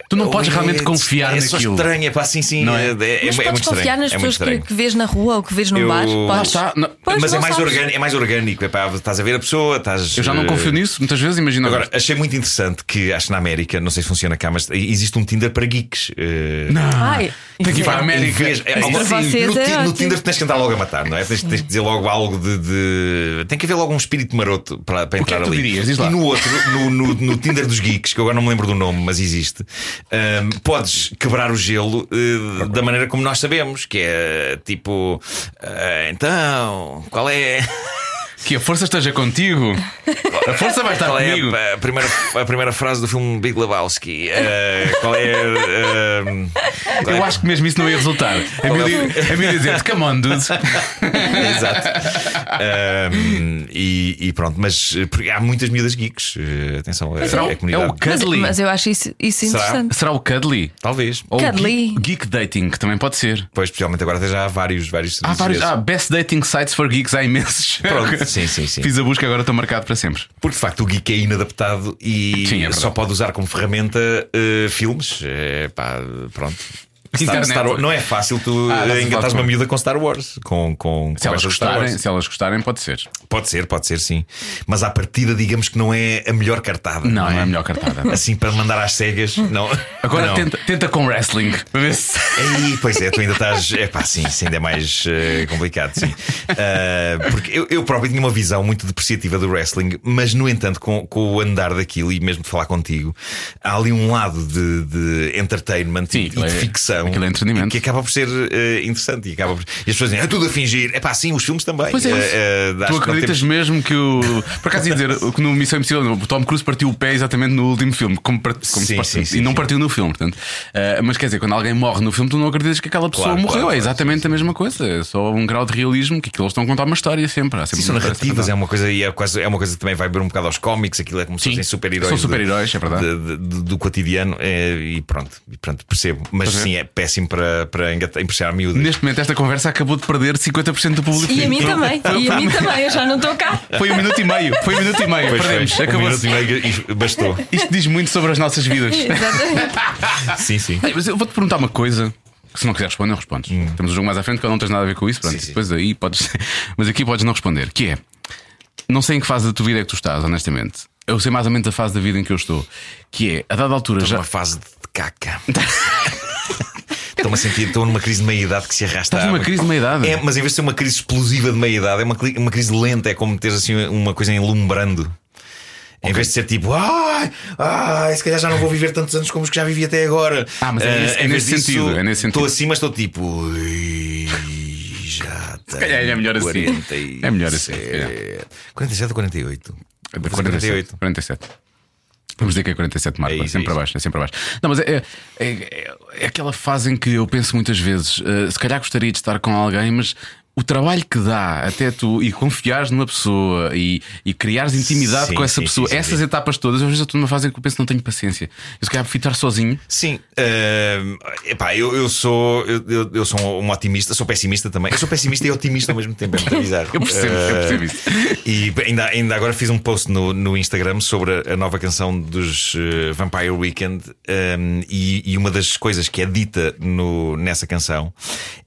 Tu não podes é- realmente confiar é naquilo. estranho, é pá, sim, sim. Não é? é, é, é, Mas é podes muito confiar nas é pessoas que, que vês na rua ou que vês num Eu- bar? Podes. Não- Pois, Mas é não mais, orgânico, é mais orgânico, é pá, estás a ver a pessoa, estás. Eu já não eh, confio nisso, muitas vezes, imagina Agora, achei muito interessante que, acho que na América, não sei se funciona cá, mas existe um Tinder para geeks. eh, Ai, Tem que ir para a é- América. É, algo assim, no, é no. Tinder tens que entrar logo a matar, não é? Tens, tens que dizer logo algo de, de- Tem que haver logo um espírito maroto para, para O que é entrar ali. dirias? Diz lá. E no outro, no, no, no Tinder dos Geeks, que eu agora não me lembro do nome, mas existe, podes quebrar o gelo eh, da maneira como nós sabemos, que é tipo. ah, então, qual é. Que a força esteja contigo. A força vai estar Qual é comigo. a, a primeira, a primeira frase do filme Big Lebowski? Ah, qual é. ahm, qual é- Eu acho que mesmo isso não ia resultar. A ia dizer come on, dude. Exato. Ahm, e, e pronto, mas eh, porque há muitas miúdas geeks. Atenção, é, Será o- é é comunidade. o Mas, Cuddly. mas eu acho isso, isso Será? interessante. Será o Cuddly? Talvez. Ou o Cuddly. geek, geek Dating, que também pode ser. Pois, especialmente agora até já há vários, vários Há vários. desses. Ah, Best Dating Sites for Geeks, há imensos. Pronto, sim, sim, sim. Fiz a busca, agora estou marcado para sempre. Porque de facto o geek é inadaptado e Sim, é só pode usar como ferramenta eh, filmes. Eh, pá, pronto. Star. Star Wars- não é fácil tu Ah, a engatares uma com- miúda com Star Wars. Com, com Se elas, de Star gostarem, Wars. se elas gostarem, pode ser. Pode ser, pode ser, sim. Mas à partida, digamos que não é a melhor cartada. Não, não é a melhor cartada. Assim para mandar às cegas, não. Agora não. tenta, tenta com wrestling. Para ver se. Aí, pois é, tu ainda estás. É pá, sim, isso ainda é mais eh, complicado, sim. Ah, porque eu, eu próprio tinha uma visão muito depreciativa do wrestling, mas no entanto, com, com o andar daquilo e mesmo de falar contigo, há ali um lado de, de entertainment Sim, e, e de é- ficção aquilo é entretenimento. que acaba por ser eh, interessante e acaba por... E as pessoas dizem, é tudo a fingir. É pá, sim, os filmes também. Pois é, eh, acho Tu acreditas temos- mesmo que o. Por acaso ia dizer que no Missão Impossível o Tom Cruise partiu o pé exatamente no último filme, como, par- como Sim, sim, sim, e não partiu no filme, portanto. Mas quer dizer, quando alguém morre no filme, tu não acreditas que aquela pessoa Claro, morreu. claro, é claro, exatamente a mesma coisa. É só um grau de realismo que aquilo eles estão a contar uma história sempre. Há sempre Sim, são narrativas, é uma coisa e é, quase, é uma coisa que também vai ver um bocado aos cómics, aquilo é como se fossem super-heróis. são super-heróis, é verdade. de- de- do cotidiano é, e pronto, e pronto, percebo. Mas é. sim, é péssimo para, para impressionar miúdas. Neste momento, esta conversa acabou de perder 50% do público. E a mim também. E a mim também, eu já não estou cá. Foi um minuto e meio. Foi um minuto e meio. Pois Perdemos. foi, um Acabou. minuto e meio e bastou. Isto diz muito sobre as nossas vidas. Exatamente. sim, sim. Ei, mas eu vou-te perguntar uma coisa. que Se não quiser responder, não respondes. Temos o jogo mais à frente que não tens nada a ver com isso. Pronto, Hum. Sim, sim. depois aí podes. Mas aqui podes não responder. Que é. Não sei em que fase da tua vida é que tu estás, honestamente. Eu sei mais ou menos a fase da vida em que eu estou. Que é, a dada altura Já... já. Uma fase de caca. estou-me a sentir, estou numa crise de meia-idade que se arrasta. Estás numa crise de meia-idade? É, mas em vez de ser uma crise explosiva de meia-idade, é uma, uma crise lenta, é como ter assim uma coisa enlumbrando. Em vez de ser tipo, ai, ai, se calhar já não vou viver tantos anos como os que já vivi até agora. Ah, mas é Ah, nesse- é em vez nesse disso, sentido, é nesse sentido. Estou assim, mas estou tipo, "Ui, já tenho calhar é melhor assim. 47. É melhor assim, se calhar. 47 ou 48? É de Vou fazer 47. 47. Vamos dizer que é 47 Marco, É é, isso, sempre é para baixo, é sempre para baixo. Não, mas é, é, é- é aquela fase em que eu penso muitas vezes, eh, se calhar gostaria de estar com alguém, mas o trabalho que dá até tu e confiares numa pessoa e, e criares intimidade Sim, com essa sim, pessoa, sim, essas etapas todas, às vezes eu estou numa fase em que eu penso que não tenho paciência. Eu se calhar prefiro estar sozinho. Sim, ehm, epá, eu, eu sou eu, eu- sou um otimista, sou pessimista também. Eu sou pessimista e otimista ao mesmo tempo, é muito bizarro. Eu percebo, eu percebo Eh, isso. E ainda, ainda agora fiz um post no, no Instagram sobre a, nova canção dos eh, Vampire Weekend ehm, e, e uma das coisas que é dita no, nessa canção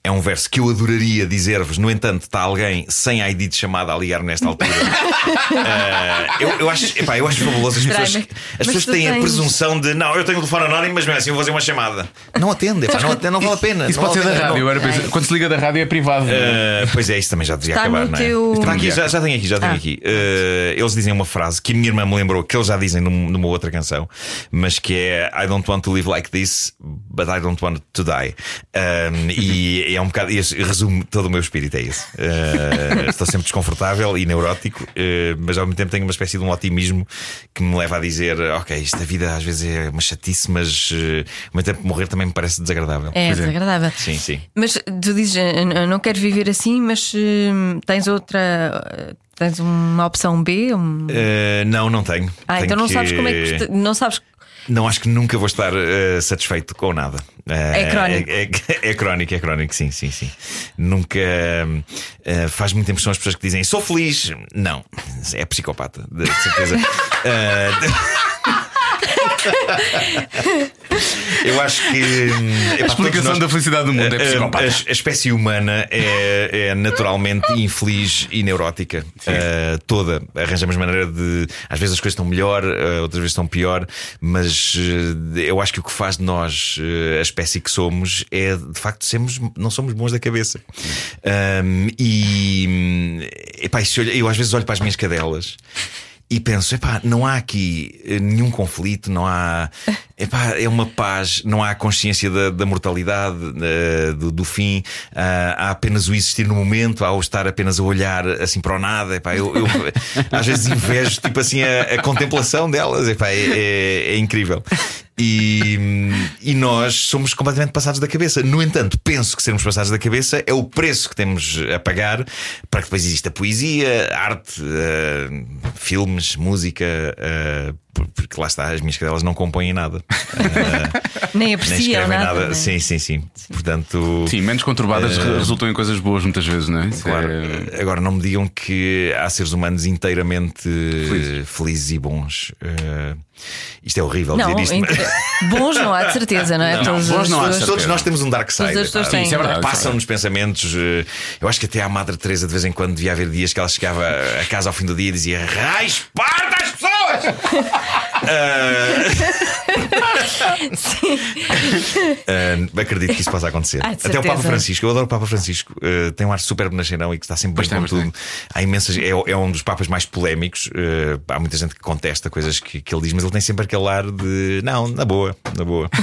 é um verso que eu adoraria dizer-vos. No entanto, está alguém sem ID de chamada a ligar nesta altura. Eh, eu, eu, acho, epá, eu acho fabuloso as pessoas, mas- as mas pessoas têm a tens- presunção de não, eu tenho o telefone anónimo, mas mesmo assim eu vou fazer uma chamada. Não atende, epá, não, atende, não vale a pena. Isso pode ser vale a da rádio. não- quando se liga da rádio é privado. Uh, pois é, isso também já devia Está acabar, não é? teu- Está aqui, já, já tenho aqui, já tenho Ah. aqui. Uh, eles dizem uma frase que a minha irmã me lembrou que eles já dizem num- numa outra canção, mas que é I don't want to live like this, but I don't want to die. Um, e é um bocado, e resume todo o meu espírito, é isso. Uh, estou sempre desconfortável e neurótico, uh, mas ao mesmo tempo tenho uma espécie de um otimismo que me leva a dizer: Ok, esta vida às vezes é uma chatice, mas uh, ao mesmo tempo morrer também me parece desagradável. É Pois é. desagradável. Sim, sim. Mas tu dizes, "Eu não- quero viver assim, mas hum, tens outra. Tens uma opção B? Um... Uh, não, não tenho. Ah, Tenho então não sabes como é que. Não sabes. Não acho que nunca vou estar eh, satisfeito com nada. Eh, É crónico. É, é- é crónico, é crónico, sim, sim, sim. Nunca eh, faz muita impressão as pessoas que dizem sou feliz. Não, é psicopata, de de certeza. Eu acho que hum, epá, a explicação todos nós- da felicidade do mundo é psicopata. A, a espécie humana é, é naturalmente infeliz e neurótica. Uh, toda. Arranjamos maneira de. Às vezes as coisas estão melhor, uh, outras vezes estão pior, mas uh, eu acho que o que faz de nós a espécie que somos é de facto sermos, não somos bons da cabeça. Um, e hum, epá, eu às vezes olho para as minhas cadelas. E penso, epá, não há aqui eh, nenhum conflito, não há. Epá, é uma paz, não há consciência da, da mortalidade, eh, do, do fim, ah, há apenas o existir no momento, há o estar apenas a olhar assim para o nada. Epá, eu, eu às vezes invejo tipo assim a, a contemplação delas, epá, é, é- é incrível. E, e nós somos completamente passados da cabeça. No entanto, penso que sermos passados da cabeça é o preço que temos a pagar para que depois exista poesia, arte, eh, filmes, música, por- porque lá está, as minhas cadelas não compõem nada. Eh, Nem nem apreciam escrevem nada. é? Sim, sim, sim. Portanto. Sim, menos conturbadas re- resultam em coisas boas muitas vezes, não é? Claro. é- Agora, não me digam que há seres humanos inteiramente felizes, felizes e bons. Eh, isto é horrível Não, dizer isto. Bons não há de certeza, não é? Não, Todas bons as não há de. Todos nós temos um dark side. Todas as pessoas pá. têm. Isso é verdade. Passam-nos pensamentos. eh, Eu acho que até a Madre Teresa de vez em quando devia haver dias que ela chegava a casa ao fim do dia e dizia: Ai, esparta as pessoas! Ah, ah, acredito que isso possa acontecer. Ah, Até o Papa. Francisco, eu adoro o Papa Francisco, eh, tem um ar super benacheirão e que está sempre bem com Bastante, tudo. Há imensas, é, é um dos papas mais polémicos. eh, há muita gente que contesta coisas que, que ele diz, mas ele tem sempre aquele ar de não, na boa, na boa.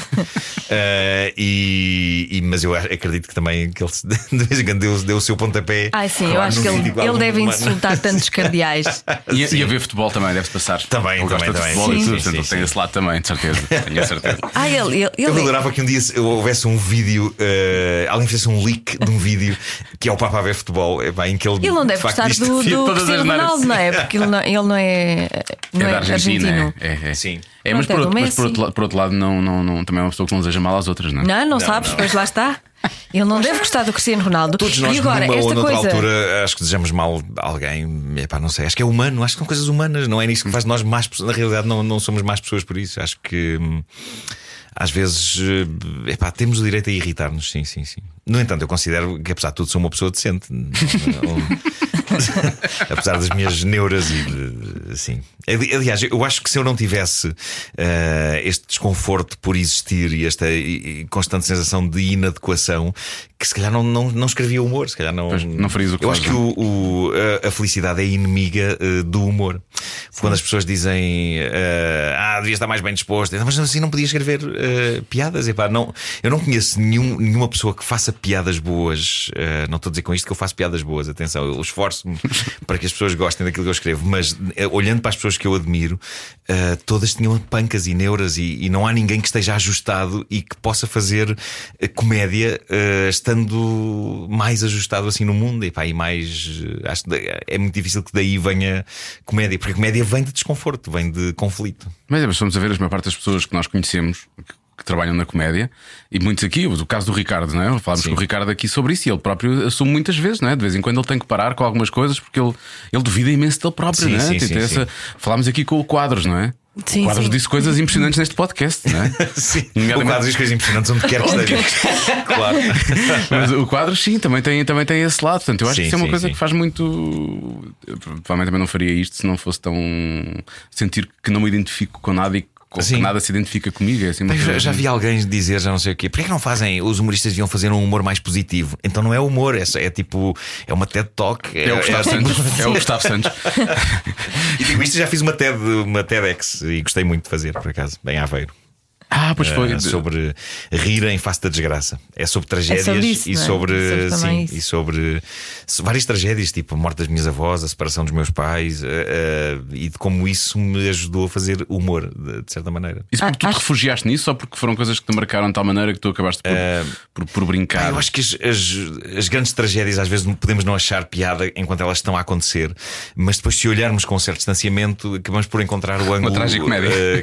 Eh, e, e- mas eu acredito que também que ele de vez em quando deu, deu o seu pontapé. Ai, sim, eu acho que ele, ele deve humano. insultar tantos cardeais. E, a- Sim. e a ver futebol também deve-se passar. Também, ele gosta também, de também. futebol e Sim, tudo, sim, portanto, sim, tem sim. esse lado também, de certeza. Tenho a certeza. Ah, ele, ele, Eu ele- adorava que um dia se houvesse um vídeo, eh, alguém fizesse um leak de um vídeo que é o Papa a ver futebol, epá, em que ele. ele não deve de facto, gostar do, do Cristiano. Ronaldo, não é? Porque ele não, ele não é, não é é, da Argentina. argentino. É, é, é. Sim. É, mas, por é outro, mas por, Messi. outro, la- por outro lado, não, não, não, também é uma pessoa que não deseja mal às outras, não é? Não, não, Não, sabes, não. pois lá está. Ele não deve gostar do Cristiano Ronaldo. Todos nós, e agora, numa ou esta noutra coisa. altura, acho que desejamos mal a alguém. Epá, não sei, acho que é humano, acho que são coisas humanas, não é nisso que faz nós mais pessoas. Na realidade, não, não somos mais pessoas por isso. Acho que hum, às vezes eh, epá, temos o direito a irritar-nos, sim, sim, sim. No entanto, eu considero que, apesar de tudo, sou uma pessoa decente. apesar das minhas neuras e de, assim. Aliás, eu acho que se eu não tivesse uh, este desconforto por existir e esta e, constante sensação de inadequação, que se calhar não, não, não escrevia humor, se calhar não. Pois, não farias o que Eu acho que o, o, a, a, felicidade é inimiga uh, do humor. Sim. Quando as pessoas dizem uh, ah, devia estar mais bem disposto, mas assim não podia escrever piadas. Epá, não, eu não conheço nenhum, nenhuma pessoa que faça piadas boas. não estou a dizer com isto que eu faço piadas boas, atenção, eu esforço-me para que as pessoas gostem daquilo que eu escrevo, mas olhando para as pessoas que eu admiro, todas tinham pancas e neuras e, e, não há ninguém que esteja ajustado e que possa fazer comédia estando mais ajustado assim no mundo. E, pá, e mais. Acho que é muito difícil que daí venha comédia, porque a comédia vem de desconforto, vem de conflito. Mas é, mas vamos a ver a maior parte das pessoas que nós conhecemos. Que, trabalham na comédia e muitos aqui, o caso do Ricardo, não é? Falámos Sim. com o Ricardo aqui sobre isso e ele próprio assume muitas vezes, não é? De vez em quando ele tem que parar com algumas coisas porque ele, ele duvida imenso dele próprio, sim, não é? Sim, sim, essa... Falámos aqui com o Quadros, não é? Sim, o quadros sim. disse coisas impressionantes neste podcast, não é? sim. O quadro diz coisas impressionantes onde quer que esteja. claro. Mas o quadro, sim, também tem, também tem esse lado. Portanto, eu acho sim, que isso é uma coisa que faz muito. provavelmente também não faria isto se não fosse tão. sentir que não me identifico com nada e Sim. nada se identifica comigo. É assim, já, já, vi alguém dizer, já não sei o quê, porquê que não fazem? Os humoristas deviam fazer um humor mais positivo. Então não é humor, é, é tipo, é uma TED Talk. É, é o Gustavo é, Santos. É o Gustavo Santos. e digo isto, já fiz uma TED, uma TEDx e gostei muito de fazer, por acaso, bem Aveiro. Ah, pois foi. Uh, sobre rir em face da desgraça. É sobre tragédias é sobre isso, e, sobre, é? sobre sim, e sobre várias tragédias, tipo a morte das minhas avós, a separação dos meus pais, uh, uh, e de como isso me ajudou a fazer humor, de, de certa maneira. Isso porque ah, tu acho... te refugiaste nisso ou porque foram coisas que te marcaram de tal maneira que tu acabaste por, por, por, brincar? eu acho que as, as, as, grandes tragédias às vezes podemos não achar piada enquanto elas estão a acontecer, mas depois, se olharmos com um certo distanciamento, acabamos por encontrar o ângulo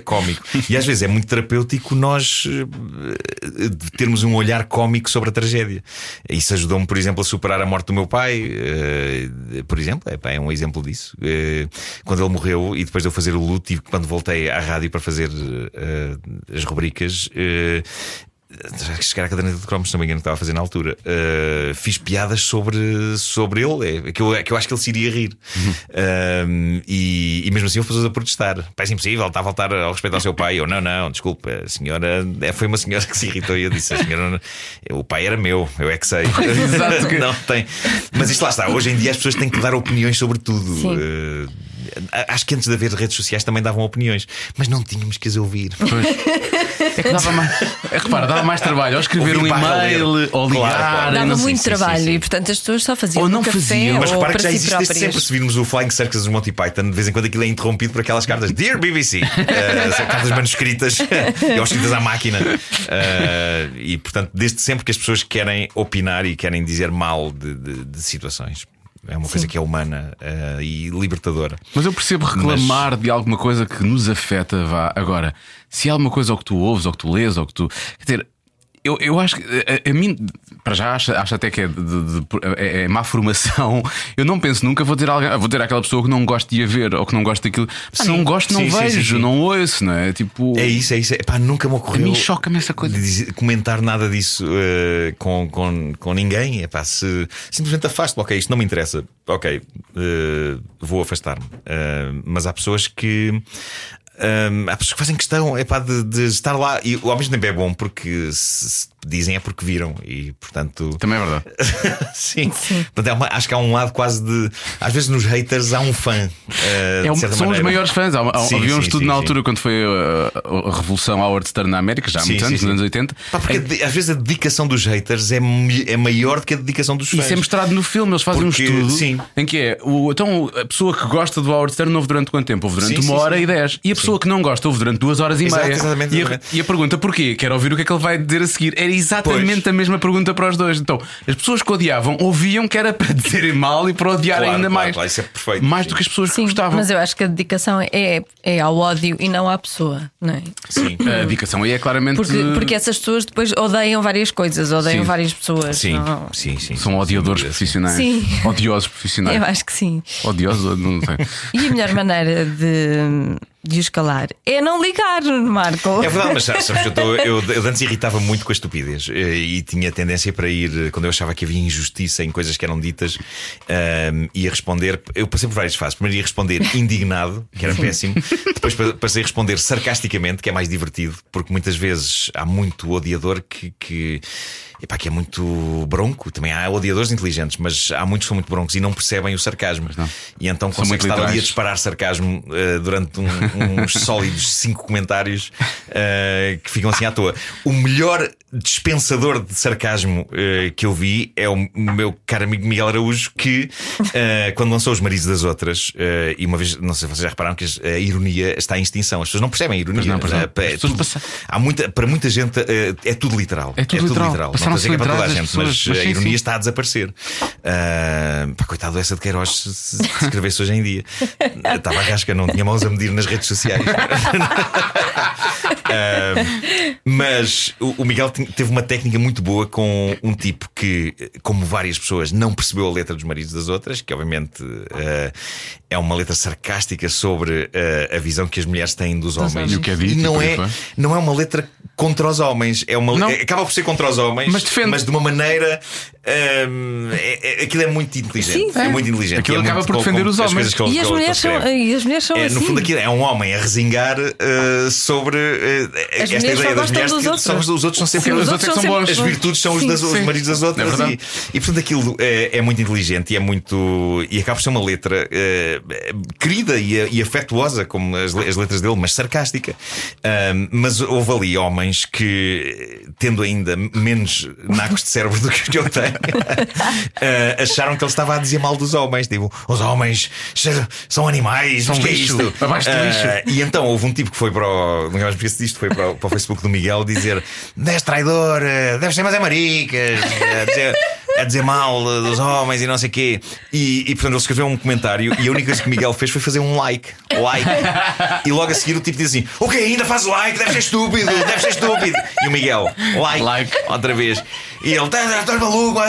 cómico. E às vezes é muito terapêutico nós eh, termos um olhar cómico sobre a tragédia. Isso ajudou-me, por exemplo, a superar a morte do meu pai. Eh, por exemplo, é, um exemplo disso. Eh, quando ele morreu e depois de eu fazer o luto, e quando voltei à rádio para fazer as rubricas, Acho que era a caderneta de cromos, se não me engano, que estava a fazer na altura. Uh, fiz piadas sobre, sobre ele, é, que, eu, é que eu acho que ele se iria rir. Uhum. Uh, e, e, mesmo assim, eu fui a protestar. Pai, é impossível, está a voltar ao respeito ao seu pai. Eu, não, não, desculpa, a senhora. É, foi uma senhora que se irritou e eu disse: a senhora, o pai era meu, eu é que sei. Exato. Não tem. Mas isto lá está, hoje em dia as pessoas têm que dar opiniões sobre tudo. Uh, acho que antes de haver redes sociais também davam opiniões, mas não tínhamos que as ouvir. Pois. É que dava mais. É, repara, dava mais trabalho. Ou escrever um e-mail, ou ligar. Claro, claro. Dava muito sim, trabalho sim, sim. e, portanto, as pessoas só faziam. Ou não café, faziam. Mas repara que já si existe desde sempre. Se virmos o Flying Circus dos Monty Python, de vez em quando aquilo é interrompido por aquelas cartas Dear BBC. uh, são cartas manuscritas ou escritas à máquina. Uh, e, portanto, desde sempre que as pessoas querem opinar e querem dizer mal de, de, de situações. É uma Sim. coisa que é humana uh, e libertadora. Mas eu percebo reclamar Mas... de alguma coisa que nos afeta. Vá. Agora, se há alguma coisa ou que tu ouves, ou que tu lês, ou que tu. Quer dizer, eu, eu acho que a, a, mim, para já, acho, acho até que é, de, de, de, é, é, má formação. Eu não penso nunca vou ter alguém, vou ter aquela pessoa que não gosta de a ver ou que não gosta daquilo. Sim, não gosto, não sim, vejo, sim, não ouço, não é? Tipo. É isso, é isso. Epá, nunca me ocorreu. A mim choca-me essa coisa. De comentar nada disso uh, com, com, com ninguém. Epá, se simplesmente afasto, ok, isto não me interessa, ok, uh, vou afastar-me. Uh, mas há pessoas que um, há pessoas que fazem questão é pá, de, de, estar lá e ao mesmo tempo é bom porque se, se dizem é porque viram e portanto também é verdade. Sim, Sim. Portanto, é uma, acho que há um lado quase de às vezes nos haters há um fã. Uh, é um, são maneira. os maiores fãs. Há, sim, havia um sim, estudo sim, na altura quando foi a, a, Revolução Howard Stern na América, já há muitos anos, nos anos 80. Pá, porque é... às vezes a dedicação dos haters é, é maior do que a dedicação dos fãs. Isso é mostrado no filme, eles fazem porque, um estudo em que é o, então a pessoa que gosta do Howard Stern ouve durante quanto tempo? Ouve durante uma hora e dez. E a pessoa que não gosta ouve durante duas horas e Exato, meia. Exatamente, exatamente. E, a, e, a, pergunta porquê? Quero ouvir o que é que ele vai dizer a seguir. Era exatamente pois. a mesma pergunta para os dois. Então, as pessoas que odiavam ouviam que era para dizerem mal e para odiar claro, ainda claro, mais. Claro, isso é perfeito. Mais sim. do que as pessoas sim, que gostavam. Mas eu acho que a dedicação é, é ao ódio e não à pessoa, não é? Sim. a dedicação aí é claramente. Porque, porque essas pessoas depois odeiam várias coisas, odeiam sim. várias pessoas. Sim, não... sim, sim. São odiadores profissionais. Sim. Odiosos profissionais. Eu acho que sim. Odiosos, não sei. E a melhor maneira de de os calar é não ligar, Marco. É verdade, mas sabes eu, tô, eu, eu antes irritava muito com a estupidez eh, e tinha tendência para ir, quando eu achava que havia injustiça em coisas que eram ditas, um, ia responder. Eu passei por várias fases. Primeiro ia responder indignado, que era péssimo. Depois passei a responder sarcasticamente, que é mais divertido, porque muitas vezes há muito odiador que. que epá, que é muito bronco. Também há odiadores inteligentes, mas há muitos que são muito broncos e não percebem o sarcasmo. E então consegue estar ali a disparar sarcasmo uh, durante um, uns sólidos cinco comentários uh, que ficam assim à toa. O melhor dispensador de sarcasmo uh, que eu vi é o meu caro amigo Miguel Araújo, que quando lançou Os Maridos das Outras, e uma vez, não sei se vocês já repararam que a ironia está em extinção. As pessoas não percebem a ironia. Não, não. É, tudo, há muita, para muita gente é tudo literal. É tudo, é literal. literal não estou a dizer que é para toda a gente, pessoas, mas, mas a ironia sim. está a desaparecer. Uh, pá, coitado essa de Queiroz se, se escrevesse hoje em dia. Estava a rasca, não tinha mãos a medir nas redes sociais. uh, mas o, o Miguel teve uma técnica muito boa com um tipo que, como várias pessoas, não percebeu a letra dos maridos das outras, que obviamente uh, é uma letra sarcástica sobre a visão que as mulheres têm dos homens. E, o que é dito, não, é, não é uma letra contra os homens, é uma, acaba por ser contra os homens, mas, defende... mas de uma maneira. Hum, é, é, aquilo é muito inteligente. Sim, é. muito inteligente. Aquilo é acaba muito por defender os homens. e, as mulheres são, e as mulheres são é, assim. No fundo, aquilo é um homem a resingar uh, sobre uh, esta ideia das mulheres que são, os outros são sempre sim, os outros são bons. As virtudes são os, das, os maridos das outras. É e, e portanto aquilo é, é, muito inteligente e é muito. E acaba por ser uma letra uh, querida e, e, afetuosa, como as, as, letras dele, mas sarcástica. mas houve ali homens que, tendo ainda menos nacos de cérebro do que eu tenho, uh, acharam que ele estava a dizer mal dos homens. Tipo, os homens são animais, são que é isto? Abaixo do lixo. Uh, e então houve um tipo que foi para o. Não mais esqueço disto, foi para o, para o Facebook do Miguel dizer: És traidor, deve ser, mas é maricas. a dizer mal dos homens e não sei o quê. E, e portanto ele escreveu um comentário e a única coisa que Miguel fez foi fazer um like. Like. E logo a seguir o tipo diz assim: O que ainda faz like? Deve ser estúpido, deve ser estúpido. E o Miguel, like, like. outra vez. E ele, estás tá, maluco?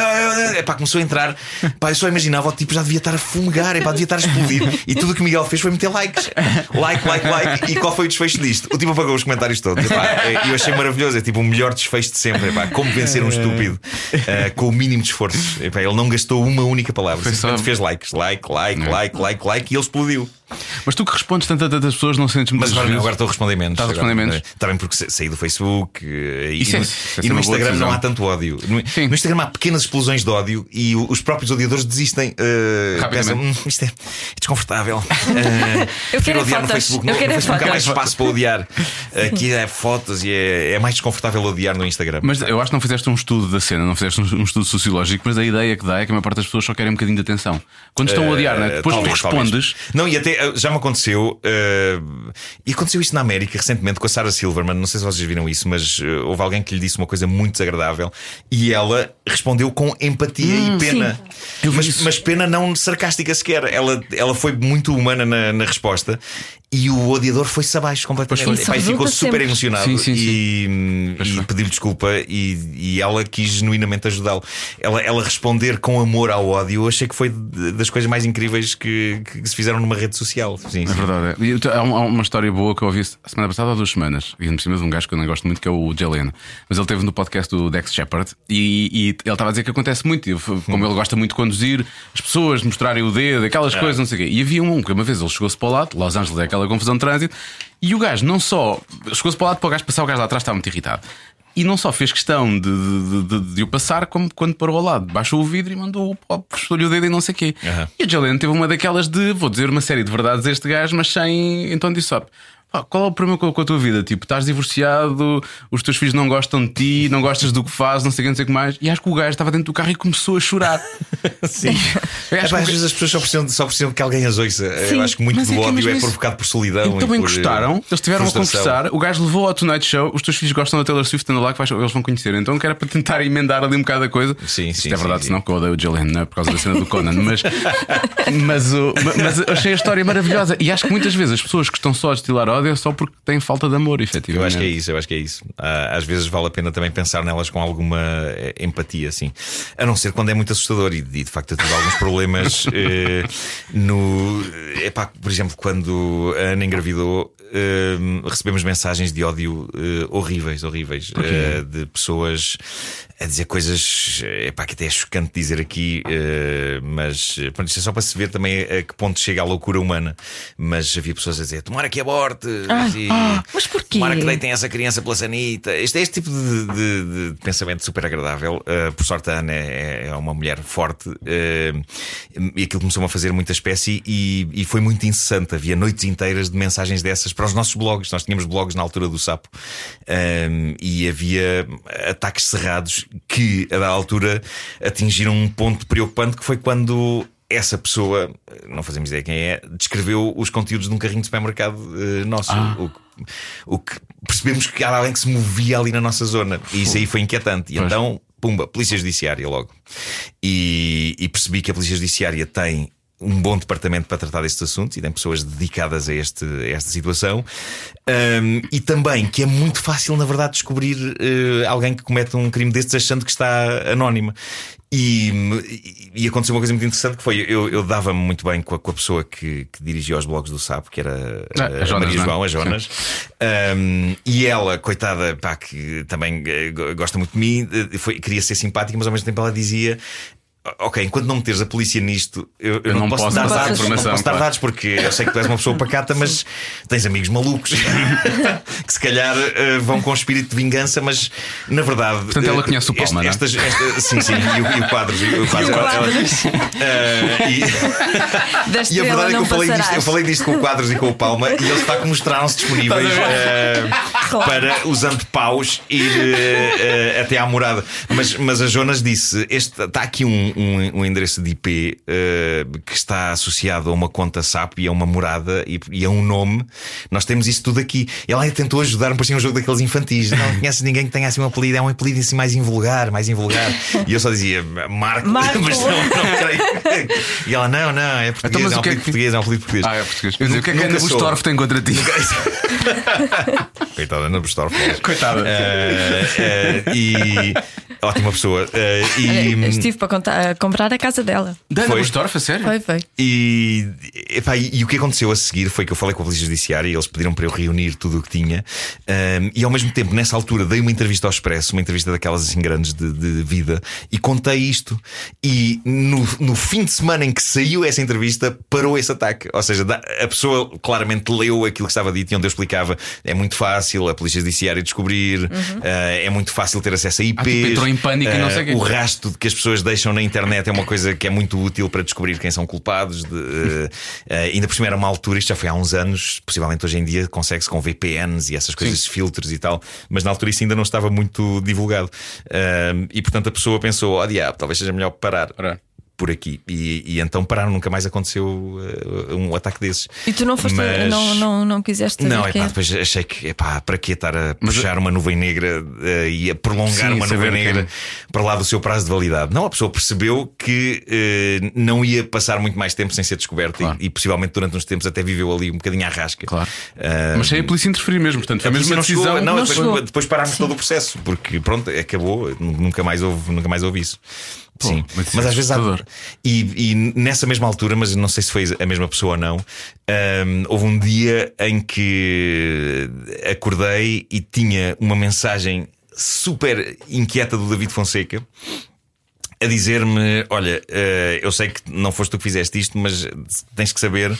Epá, começou a entrar. Pá, eu só imaginava o tipo já devia estar a fumegar, epá, devia estar a explodir. E tudo o que o Miguel fez foi meter likes. Like, like, like. E qual foi o desfecho disto? O tipo apagou os comentários todos. E eu achei maravilhoso. É tipo o melhor desfecho de sempre. Epá, como vencer um estúpido uh, com o mínimo de esforço. Epá, ele não gastou uma única palavra. Simplesmente fez likes. Like, like, like, like, like. E ele explodiu. Mas tu que respondes tanto a tantas pessoas não sentes Mas agora, agora estou a responder menos. Estás a responder menos? Também porque saí do Facebook eh, e, no, é, e no Instagram não há tanto ódio. No, no, Instagram há pequenas explosões de ódio e os próprios odiadores desistem. Uh, pensam, hum, isto é, desconfortável. Uh, eu quero odiar fotos. no Facebook. Eu no, quero no Facebook há mais espaço para odiar. Aqui é fotos e é, é, mais desconfortável odiar no Instagram. Mas eu acho que não fizeste um estudo da cena, não fizeste um, estudo sociológico, mas a ideia que dá é que a maior parte das pessoas só querem um bocadinho de atenção. Quando estão a odiar, né? depois talvez, tu respondes. Talvez. Não, e até já me aconteceu Uh, e aconteceu isto na América recentemente com a Sarah Silverman. Não sei se vocês viram isso, mas uh, houve alguém que lhe disse uma coisa muito desagradável e ela respondeu com empatia hum, e pena. Mas, mas, pena não sarcástica sequer. Ela, ela foi muito humana na, na resposta e o odiador foi-se abaixo completamente. Pai, ficou super sempre. emocionado sim, sim, sim. e, e pediu desculpa e, e, ela quis genuinamente ajudá-lo. Ela, ela responder com amor ao ódio, eu achei que foi das coisas mais incríveis que, que se fizeram numa rede social. Sim, é verdade. É. Há uma história boa que eu ouvi a semana passada há duas semanas, e por cima de um gajo que eu não gosto muito, que é o Jalen. Mas ele teve no podcast do Dex Shepard e, e ele estava a dizer que acontece muito. Como ele gosta muito de conduzir, as pessoas mostrarem o dedo, aquelas é. coisas, não sei o quê. E havia um que uma vez ele chegou-se para o lado, Los Angeles é aquela aquela confusão de trânsito. E o gajo não só chegou-se para o lado para o gajo passar, o gajo lá atrás estava muito irritado. E não só fez questão de, de, de, de o passar, como quando parou ao lado, baixou o vidro e mandou puxou-lhe o dedo e não sei o quê. Uhum. E a Jalen teve uma daquelas de vou dizer uma série de verdades a este gajo, mas sem então disse: qual é o problema com a tua vida? Tipo, estás divorciado, os teus filhos não gostam de ti, não gostas do que fazes, não sei o que, não sei o que mais. E acho que o gajo estava dentro do carro e começou a chorar. Sim. É, às vezes as pessoas só precisam, só precisam que alguém as ouça. Sim, Eu acho que muito do é ódio é provocado por solidão. Então encostaram, eles estiveram a conversar. O gajo levou ao Tonight Show. Os teus filhos gostam da Taylor Swift, anda lá que eles vão conhecer. Então que era para tentar emendar ali um bocado a coisa. Sim, Isto sim. é verdade, sim, senão que eu odeio o não é? Por causa da cena do Conan. Mas, mas, mas, mas achei a história maravilhosa. E acho que muitas vezes as pessoas que estão só a destilar ódio é só porque têm falta de amor, efetivamente. Eu acho que é isso, eu acho que é isso. Ah, às vezes vale a pena também pensar nelas com alguma eh, empatia, assim. A não ser quando é muito assustador. E, de facto eu tive alguns problemas eh, no. Epá, por exemplo, quando a Ana engravidou, uh, recebemos mensagens de ódio uh, horríveis, horríveis, uh, de pessoas a dizer coisas epá, que até é chocante dizer aqui, mas pronto, isto é só para se ver também a que ponto chega a loucura humana. Mas havia pessoas a dizer: tomara que aborte, e, ah, mas porquê? Tomara que deitem essa criança pela sanita. Este é este tipo de, de, de pensamento super agradável. por sorte, a Ana é, é uma mulher forte e aquilo começou a fazer muita espécie e, e foi muito incessante. Havia noites inteiras de mensagens dessas para os nossos blogs. Nós tínhamos blogs na altura do Sapo um, e havia ataques cerrados que, a da altura, atingiram um ponto preocupante que foi quando essa pessoa, não fazemos ideia quem é, descreveu os conteúdos de um carrinho de supermercado uh, nosso. Ah. O, o, que percebemos que era alguém que se movia ali na nossa zona. E isso aí foi inquietante. E pois. então, pumba, Polícia Judiciária logo. E, e percebi que a Polícia Judiciária tem um bom departamento para tratar destes assuntos e tem pessoas dedicadas a, este, a esta situação. Um, e também que é muito fácil, na verdade, descobrir uh, alguém que comete um crime destes achando que está anónimo. E, e, aconteceu uma coisa muito interessante que foi: eu, eu dava-me muito bem com a, com a pessoa que, que, dirigia os blogs do SAP, que era ah, a, a, Jonas, Maria João, a Jonas. Um, e ela, coitada, pá, que também eh, gosta muito de mim, eh, foi, queria ser simpática, mas ao mesmo tempo ela dizia: Ok, enquanto não meteres a polícia nisto, eu, eu, eu não, não, posso, dar dados, não posso dar dados porque eu sei que tu és uma pessoa pacata, mas tens amigos malucos que se calhar uh, vão com espírito de vingança, mas na verdade. Portanto, ela conhece o Palma, este, estas, esta, Sim, sim, e o, e o quadros. E o quadros, uh, e, e, a verdade é que eu falei, disto, eu falei disto com o quadros e com o Palma e eles está que mostraram-se disponíveis uh, para, usando paus, ir até à morada. Mas, mas a Jonas disse: este, está aqui um um, um endereço de IP uh, eh, que está associado a uma conta SAP e a uma morada e, e, a um nome. Nós temos isso tudo aqui. Ela tentou ajudar-me, parecia um jogo daqueles infantis. Não conheces ninguém que tenha assim um apelido, é um apelido assim mais invulgar, mais invulgar. E eu só dizia Marco, Marco. mas não, não creio. E ela, não, não, é português, então, é um apelido é que... português, é um apelido português. Ah, é português. Dizer, o que é que a Ana Bustorff tem contra ti? Coitada, Ana Bustorff. Coitada. Uh, uh, e ótima pessoa. Uh, e... Estive para contar, comprar a casa dela. Da Ana Bustorff, a sério? Foi, foi. E, epá, e, e, o que aconteceu a seguir foi que eu falei com a Polícia Judiciária e eles pediram para eu reunir tudo o que tinha. Um, e ao mesmo tempo, nessa altura, dei uma entrevista ao Expresso, uma entrevista daquelas assim grandes de, de vida, e contei isto. E no, no fim de semana em que saiu essa entrevista, parou esse ataque. Ou seja, a pessoa claramente leu aquilo que estava dito e onde eu explicava. É muito fácil a Polícia Judiciária descobrir, uhum. uh, é muito fácil ter acesso a IPs. Ah, tipo, em pânico uh, e não sei o, o rastro que as pessoas deixam na internet é uma coisa que é muito útil para descobrir quem são culpados. De, uh, ainda por cima era uma altura, isto já foi há uns anos, possivelmente hoje em dia consegue-se com VPNs e essas coisas, Sim. filtros e tal, mas na altura isso ainda não estava muito divulgado. e portanto a pessoa pensou: oh diabo, talvez seja melhor parar. Ora por aqui. E, e, então pararam, nunca mais aconteceu uh, um ataque desses. E tu não foste, Mas... não, não, não quiseste Não, é pá, depois achei que, epá, para que estar a puxar uma nuvem negra uh, e a prolongar Sim, uma nuvem negra para lá do seu prazo de validade? Não, a pessoa percebeu que uh, não ia passar muito mais tempo sem ser descoberta claro. e, e, possivelmente durante uns tempos até viveu ali um bocadinho à rasca. Claro. Mas sem a polícia interferir mesmo, portanto, foi a mesma decisão. Chegou, não, não depois, depois parámos todo o processo, porque pronto, acabou, nunca mais houve, nunca mais houve isso. Pô, Sim, mas, mas às vezes há. E, e, nessa mesma altura, mas não sei se foi a mesma pessoa ou não, houve um dia em que acordei e tinha uma mensagem super inquieta do David Fonseca a dizer-me: Olha, uh, eu sei que não foste tu que fizeste isto, mas tens que saber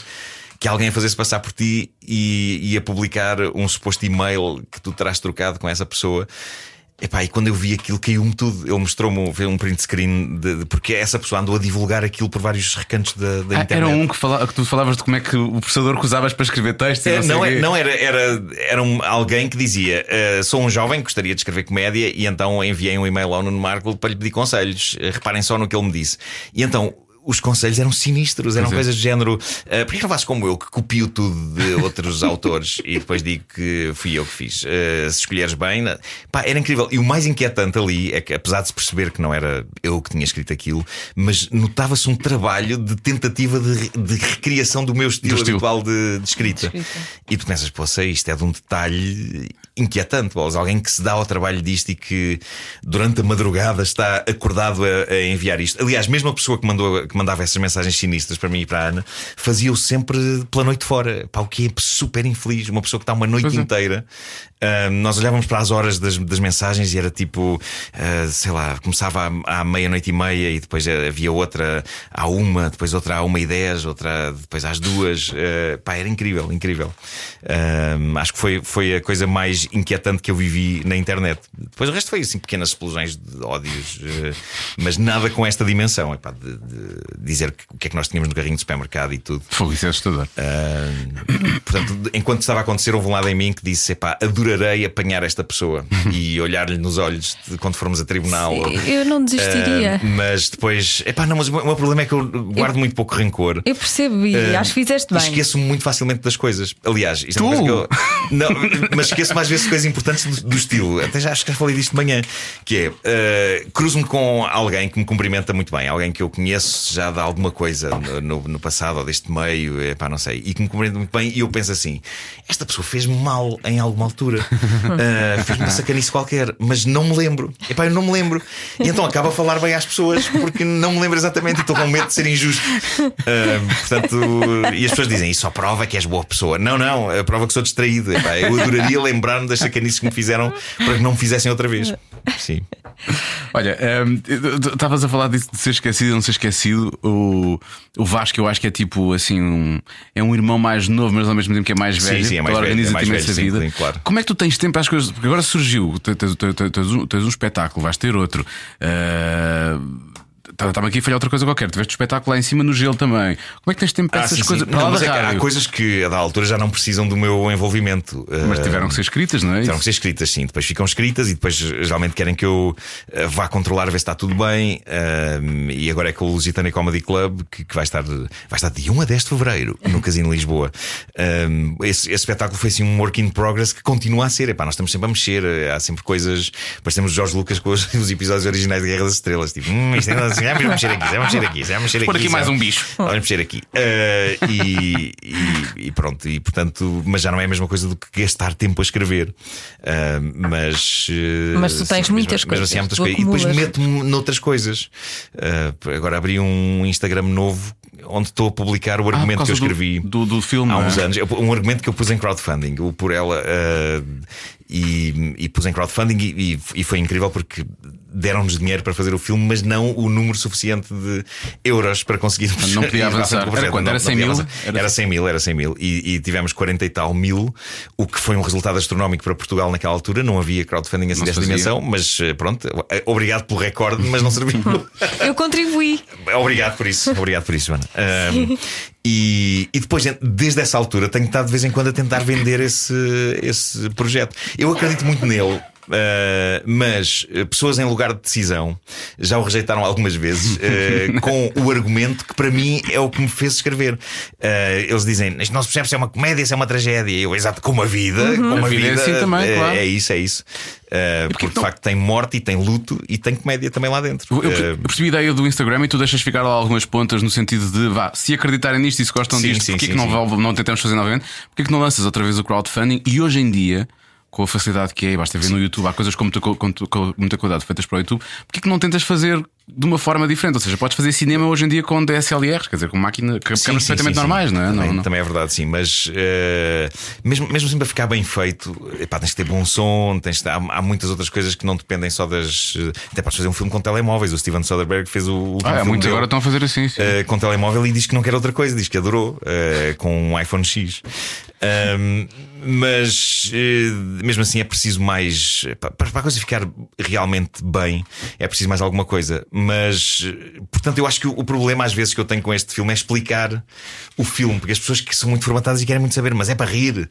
que alguém a fazer-se passar por ti e, e a publicar um suposto e-mail que tu terás trocado com essa pessoa. Epá, e quando eu vi aquilo caiu-me tudo. Ele mostrou-me um print screen de, de, porque essa pessoa andou a divulgar aquilo por vários recantos da, da ah, internet. Era um que, fala, que tu falavas de como é que o processador que usavas para escrever textos. É, não, é, não era, era, era um, alguém que dizia: uh, Sou um jovem que gostaria de escrever comédia e então enviei um e-mail ao Nuno Marco para lhe pedir conselhos. Uh, reparem só no que ele me disse. E então os conselhos eram sinistros, eram coisas do género. Uh, Porquê não fazes como eu, que copio tudo de outros autores e depois digo que fui eu que fiz? Uh, se escolheres bem, pá, era incrível. E o mais inquietante ali é que, apesar de se perceber que não era eu que tinha escrito aquilo, mas notava-se um trabalho de tentativa de, de recriação do meu estilo, do habitual de, de, escrita. de escrita. E tu pensas, poça, isto é de um detalhe inquietante, bolas. Alguém que se dá ao trabalho disto e que durante a madrugada está acordado a, a enviar isto. Aliás, mesmo a pessoa que, mandou, que mandava essas mensagens sinistras para mim e para a Ana fazia-o sempre pela noite fora. Pá, o que é super infeliz. Uma pessoa que está uma noite Pois é. inteira. Ah, nós olhávamos para as horas das, das mensagens e era tipo, ah, sei lá, começava à, à meia-noite e meia e depois havia outra à uma, depois outra à uma e dez, outra depois às duas. Ah, pá, era incrível, incrível. Acho que foi, foi a coisa mais inquietante que eu vivi na internet. Depois o resto foi assim, pequenas explosões de ódios, ah, mas nada com esta dimensão. Epá, de, de dizer que- o que é que nós tínhamos no carrinho de supermercado e tudo. Fogo, isso é assustador. Ah, portanto, enquanto estava a acontecer, houve um lado em mim que disse: epá, adorarei apanhar esta pessoa e olhar-lhe nos olhos de- quando formos a tribunal. Eu não desistiria. Ah, mas depois, epá, não, mas o meu problema é que eu guardo muito pouco rancor. Eu percebo e Ah, acho que fizeste bem. Esqueço-me muito facilmente das coisas. Aliás, isto é uma Tu? coisa que eu. Não, mas esqueço-me às vezes coisas importantes do, do estilo. Até já acho que já falei disto de manhã. Que é, ah, cruzo-me com alguém que me cumprimenta muito bem, alguém que eu conheço já de alguma coisa no, no- no passado ou deste meio, epá, não sei, e que me cumprimenta muito bem, e eu penso assim: esta pessoa fez-me mal em alguma altura, Ah, fez-me uma sacanice qualquer, mas não me lembro. Epá, eu não me lembro. E então acaba a falar bem às pessoas porque não me lembro exatamente e estou com medo de ser injusto. Ah, portanto, e as pessoas dizem: Isso só prova que és boa pessoa. Não, não, a prova que sou distraído. Epá, eu adoraria lembrar-me das sacanices que me fizeram para que não me fizessem outra vez. Sim. Olha, ehm, estavas a falar disso de ser esquecido e não ser esquecido. O, o Vasco, eu acho que é tipo assim, um, é um irmão mais novo, mas ao mesmo tempo que é mais Sim, velho. sim, é mais velho, é organiza-te mais imensa velho, sim, vida. sim, claro. Como é que tu tens tempo às coisas? Porque agora surgiu, tens, tens- tens- tens um, tens um espetáculo, vais ter outro. Eh, Estava aqui a falhar outra coisa qualquer. Tiveste o espetáculo lá em cima no gelo também. Como é que tens tempo para Ah, essas sim, coisas? sim. Não, mas é há coisas que a da altura já não precisam do meu envolvimento. Mas Ah, tiveram que ser escritas, não é? Tiveram que ser escritas, sim. Depois ficam escritas e depois geralmente querem que eu eh, vá controlar, ver se está tudo bem. Ahm, e agora é com o Lusitânia Comedy Club, que, vai, estar, vai estar de 1 a 10 de fevereiro no Casino Lisboa. Ahm, esse, esse espetáculo foi assim um work in progress que continua a ser. Epá, nós estamos sempre a mexer, eh, há sempre coisas. Depois temos Jorge Lucas com os, os episódios originais de Guerra das Estrelas. Tipo, hum, isto ainda assim, vamos mexer aqui, vamos mexer aqui, vamos mexer aqui. Pôr aqui mais um bicho. Vamos mexer aqui. Eh, e, e- e pronto, e portanto, mas já não é a mesma coisa do que gastar tempo a escrever. Eh, mas, eh, Mas tu tens sim, muitas mesmo, mesmo assim há coisas, muitas coisas. E depois meto-me noutras coisas. Eh, agora abri um Instagram novo onde estou a publicar o Ah, por argumento que eu causa do- escrevi do, do filme. há é? uns anos. Um argumento que eu pus em crowdfunding, o por ela, e, e pus em crowdfunding e, e- e foi incrível porque deram-nos dinheiro para fazer o filme, mas não o número suficiente de euros para conseguir não podia avançar. com o projeto. Era quanto? Era não 100 podia mil? Era- Era 100 mil, era 100 mil. E, e tivemos 40 e tal mil, o que foi um resultado astronómico para Portugal naquela altura. Não havia crowdfunding assim Não desta dimensão, mas eh, pronto, eh, obrigado pelo recorde, mas não serviu. Eu contribuí. Obrigado por isso, obrigado por isso, Joana. Ahm, e, e depois, desde essa altura, tenho estado de vez em quando a tentar vender esse, esse projeto. Eu acredito muito nele. Ah, mas eh, pessoas em lugar de decisão já o rejeitaram algumas vezes eh, com o argumento que para mim é o que me fez escrever. Ah, eles dizem: Isto não se percebe se é uma comédia, se é uma tragédia. Eu, exato, como a vida, como A a vida vida, é assim também, eh, claro. é isso, é isso. Porquê porque que de facto tem morte e tem luto e tem comédia também lá dentro. Eu, eu- percebi a ideia do Instagram e tu deixas ficar lá algumas pontas no sentido de vá, se acreditarem nisto e se gostam Sim, disto, sim, porquê sim, que não, não tentamos fazer novamente? Porquê que não lanças outra vez o crowdfunding? E hoje em dia, com a facilidade que é, basta ver no YouTube, há coisas com muita, co- com, com muita qualidade feitas para o YouTube, porquê que não tentas fazer de uma forma diferente? Ou seja, podes fazer cinema hoje em dia com DSLRs, quer dizer, com máquina, Sim, câmaras sim, perfeitamente sim, sim. normais, não é? Também, Não- não- também é verdade, sim. Mas eh, mesmo, mesmo assim, para ficar bem feito, epá, tens que ter bom som, tens que- há, há muitas outras coisas que não dependem só das. Até podes fazer um filme com telemóveis. O Steven Soderbergh fez o último Ah, filme muitos agora estão a fazer assim. sim. eh, com telemóvel e diz que não quer outra coisa, diz que adorou eh, com um iPhone X. Ahm, mas eh, mesmo assim é preciso mais para, a coisa ficar realmente bem, é preciso mais alguma coisa. Mas eh, portanto, eu acho que o, problema às vezes que eu tenho com este filme é explicar o filme, porque as pessoas que são muito formatadas e querem muito saber, mas é para rir.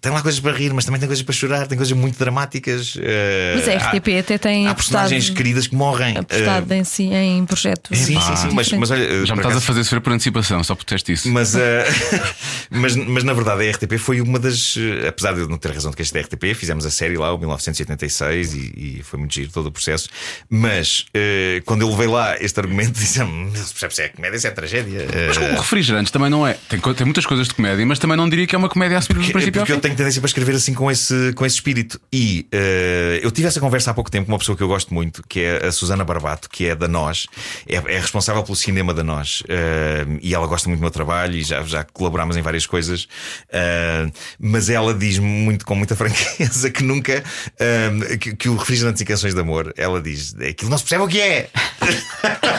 Tem lá coisas para rir, mas também tem coisas para chorar, tem coisas muito dramáticas. eh, Mas a RTP há- até tem há apostado, personagens queridas que morrem. apostado em, si, em projetos. Sim, sim, sim, mas, mas olha, Já me estás acaso- a fazer sofrer por antecipação, só por teste isso. mas, eh, mas, mas na verdade a RTP foi uma das. Eh, Apesar de eu não ter razão de que este é RTP, fizemos a série lá, o 1986, e, e foi muito giro todo o processo. Mas eh, quando eu levei lá este argumento, disse-me: se é comédia, isso é tragédia. Mas Eh, o refrigerante também não é. Tem, tem muitas coisas de comédia, mas também não diria que é uma comédia a subir Porque, princípio porque eu tenho tendência para escrever assim com esse, com esse espírito. E eh, eu tive essa conversa há pouco tempo com uma pessoa que eu gosto muito, que é a Susana Barbato, que é da Nós, é, é responsável pelo cinema da Nós. Eh, e ela gosta muito do meu trabalho e já, já colaborámos em várias coisas. Eh, mas ela diz muito com muita franqueza que nunca eh, que, que o refrigerante e canções de amor, ela diz, é aquilo não se percebe o que é.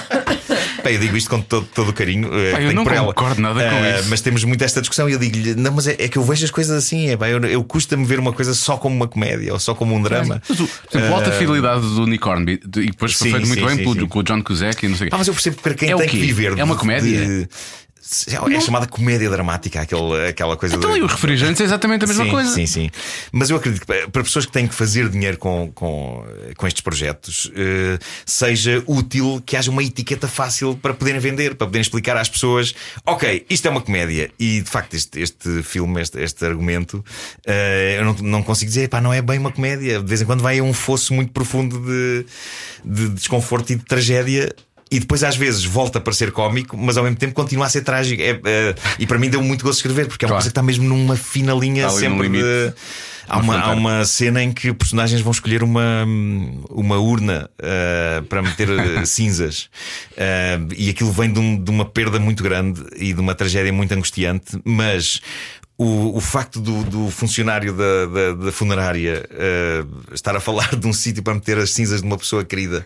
Eu digo isto com todo, todo o carinho. eh, que eu não por ela. concordo nada com Eh, isso. Mas temos muito esta discussão e eu digo-lhe: não, mas é, é que eu vejo as coisas assim. É, pá, eu, eu custa-me ver uma coisa só como uma comédia ou só como um drama. Mas o, por exemplo, o Alta Fidelidade do de- e depois foi feito muito sim, bem sim, pelo- sim. com o John Cusack e não sei o quê. mas eu percebo que para quem É o tem que viver. É uma comédia? de- é chamada comédia dramática, aquele, aquela coisa. Então de- e os refrigerantes é exatamente a mesma sim, coisa. Sim, sim. Mas eu acredito que para para pessoas que têm que fazer dinheiro com, com, com estes projetos, eh, seja útil que haja uma etiqueta fácil para poderem vender, para poderem explicar às pessoas: ok, isto é uma comédia. E de facto, este, este filme, este, este argumento, eh, eu não, não consigo dizer, pá, não é bem uma comédia. De vez em quando vai a um fosso muito profundo de, de desconforto e de tragédia. E depois às vezes volta para ser cómico, mas ao mesmo tempo continua a ser trágico. É, é, e para mim deu muito gosto de escrever, porque é uma Claro. coisa que está mesmo numa fina linha sempre de. Há uma, há uma cena em que personagens vão escolher uma, uma urna eh, para meter eh, cinzas. Eh, e aquilo vem de, um- de uma perda muito grande e de uma tragédia muito angustiante, mas. O, o facto do, do funcionário da, da, da funerária eh, estar a falar de um sítio para meter as cinzas de uma pessoa querida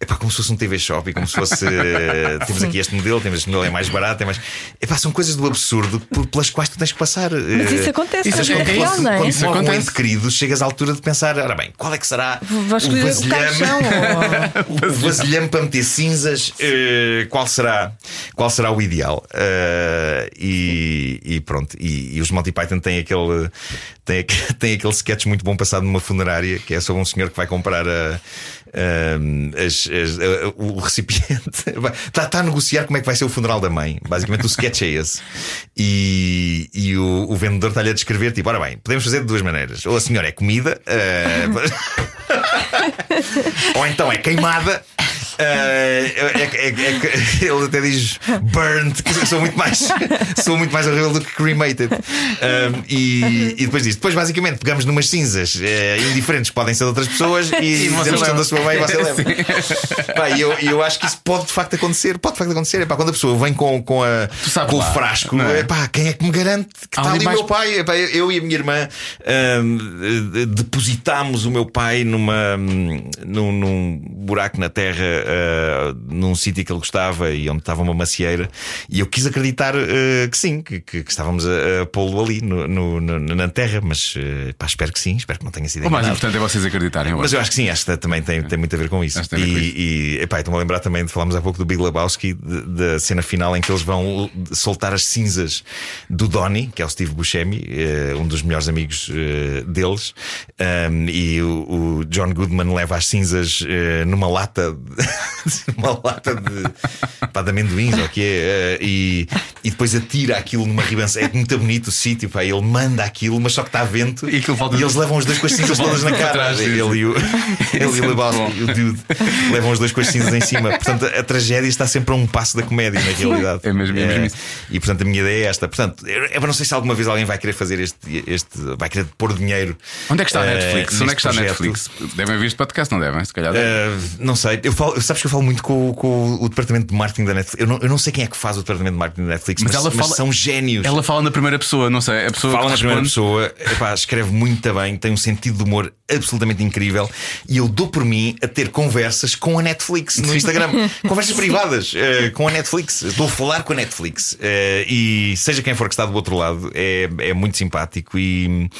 é pá, como se fosse um TV Shop e como se fosse. eh, temos aqui este modelo, temos este modelo, é mais barato, é mais. É pá, são coisas do absurdo por- pelas quais tu tens que passar. Mas isso acontece Isso vida é- real, quando, não é? quando Isso um ente querido, chegas à altura de pensar: ora bem, qual é que será Vou o vasilhame? ou- o vasilhame para meter cinzas, eh, qual, será, qual será o ideal? Eh, e, e pronto, e, e os Monty Python têm aquele, têm, têm aquele sketch muito bom passado numa funerária que é sobre um senhor que vai comprar a. as- as- o recipiente está, está a negociar como é que vai ser o funeral da mãe. Basicamente, o sketch é esse. E, e o, o vendedor está-lhe a descrever: tipo, ora bem, podemos fazer de duas maneiras. Ou a senhora é comida, eh, ou então é queimada. Eh, é- é- é ele até diz burnt, que sou muito mais sou muito mais horrível do que cremated. Um, e, e depois diz: depois basicamente pegamos numas cinzas eh, indiferentes que podem ser de outras pessoas e, dizemos que são da sua mãe e você leva. Pá, e eu, eu acho que isso pode de facto acontecer. Pode de facto acontecer. Epá, quando a pessoa vem com, com, a, com o frasco, é? epá, quem é que me garante que está ali o meu pai? Epá, eu- e a minha irmã eh, depositámos o meu pai numa, num, num buraco na terra, eh, num sítio que ele gostava e onde estava uma macieira. E eu quis acreditar eh, que sim, que, que- que estávamos a, a pô-lo ali no, no- no- na terra, mas eh, pá, espero que sim, espero que não tenha sido O mais enganado. importante é vocês acreditarem. Mas eu acho que sim, acho que também tem, tem muito a ver com isso. E, e epá, estou-me a lembrar também de falarmos há pouco do Big Lebowski, de- da cena final em que eles vão soltar as cinzas do Donnie, que é o Steve Buscemi, um dos melhores amigos deles, Um, e o, o John Goodman leva as cinzas numa lata, uma lata de, pá, de amendoins, ou o que é, eh, e, e depois atira aquilo numa ribança. É muito bonito o sítio, pá, ele manda aquilo, mas só que está a vento, E e eles levam os dois com as cinzas todas na cara. trás. Ele e o, ele e Isso é o Lebowski, o dude, levam os dois com as cinzas em cima. Portanto, a tragédia está sempre a um passo da comédia, na realidade. É mesmo- é mesmo isso. E portanto, a minha ideia é esta. Portanto, eu não sei se alguma vez alguém vai querer fazer este, este vai querer pôr dinheiro. Onde é que está a eh, Netflix? Onde é que está a. Netflix? Devem ouvir este podcast, não devem? Se calhar devem. Uh, não sei, eu falo, sabes que eu falo muito com, com o departamento de marketing da Netflix. Eu não, eu não sei quem é que faz o departamento de marketing da Netflix, mas, Mas ela mas fala- são génios. Ela fala na primeira pessoa, não sei. A pessoa Fala na primeira pessoa, epá, escreve muito bem, tem um sentido de humor absolutamente incrível e eu dou por mim a ter conversas com a Netflix no Instagram. conversas privadas eh, com a Netflix. Estou a falar com a Netflix eh, e seja quem for que está do outro lado, é, é muito simpático e,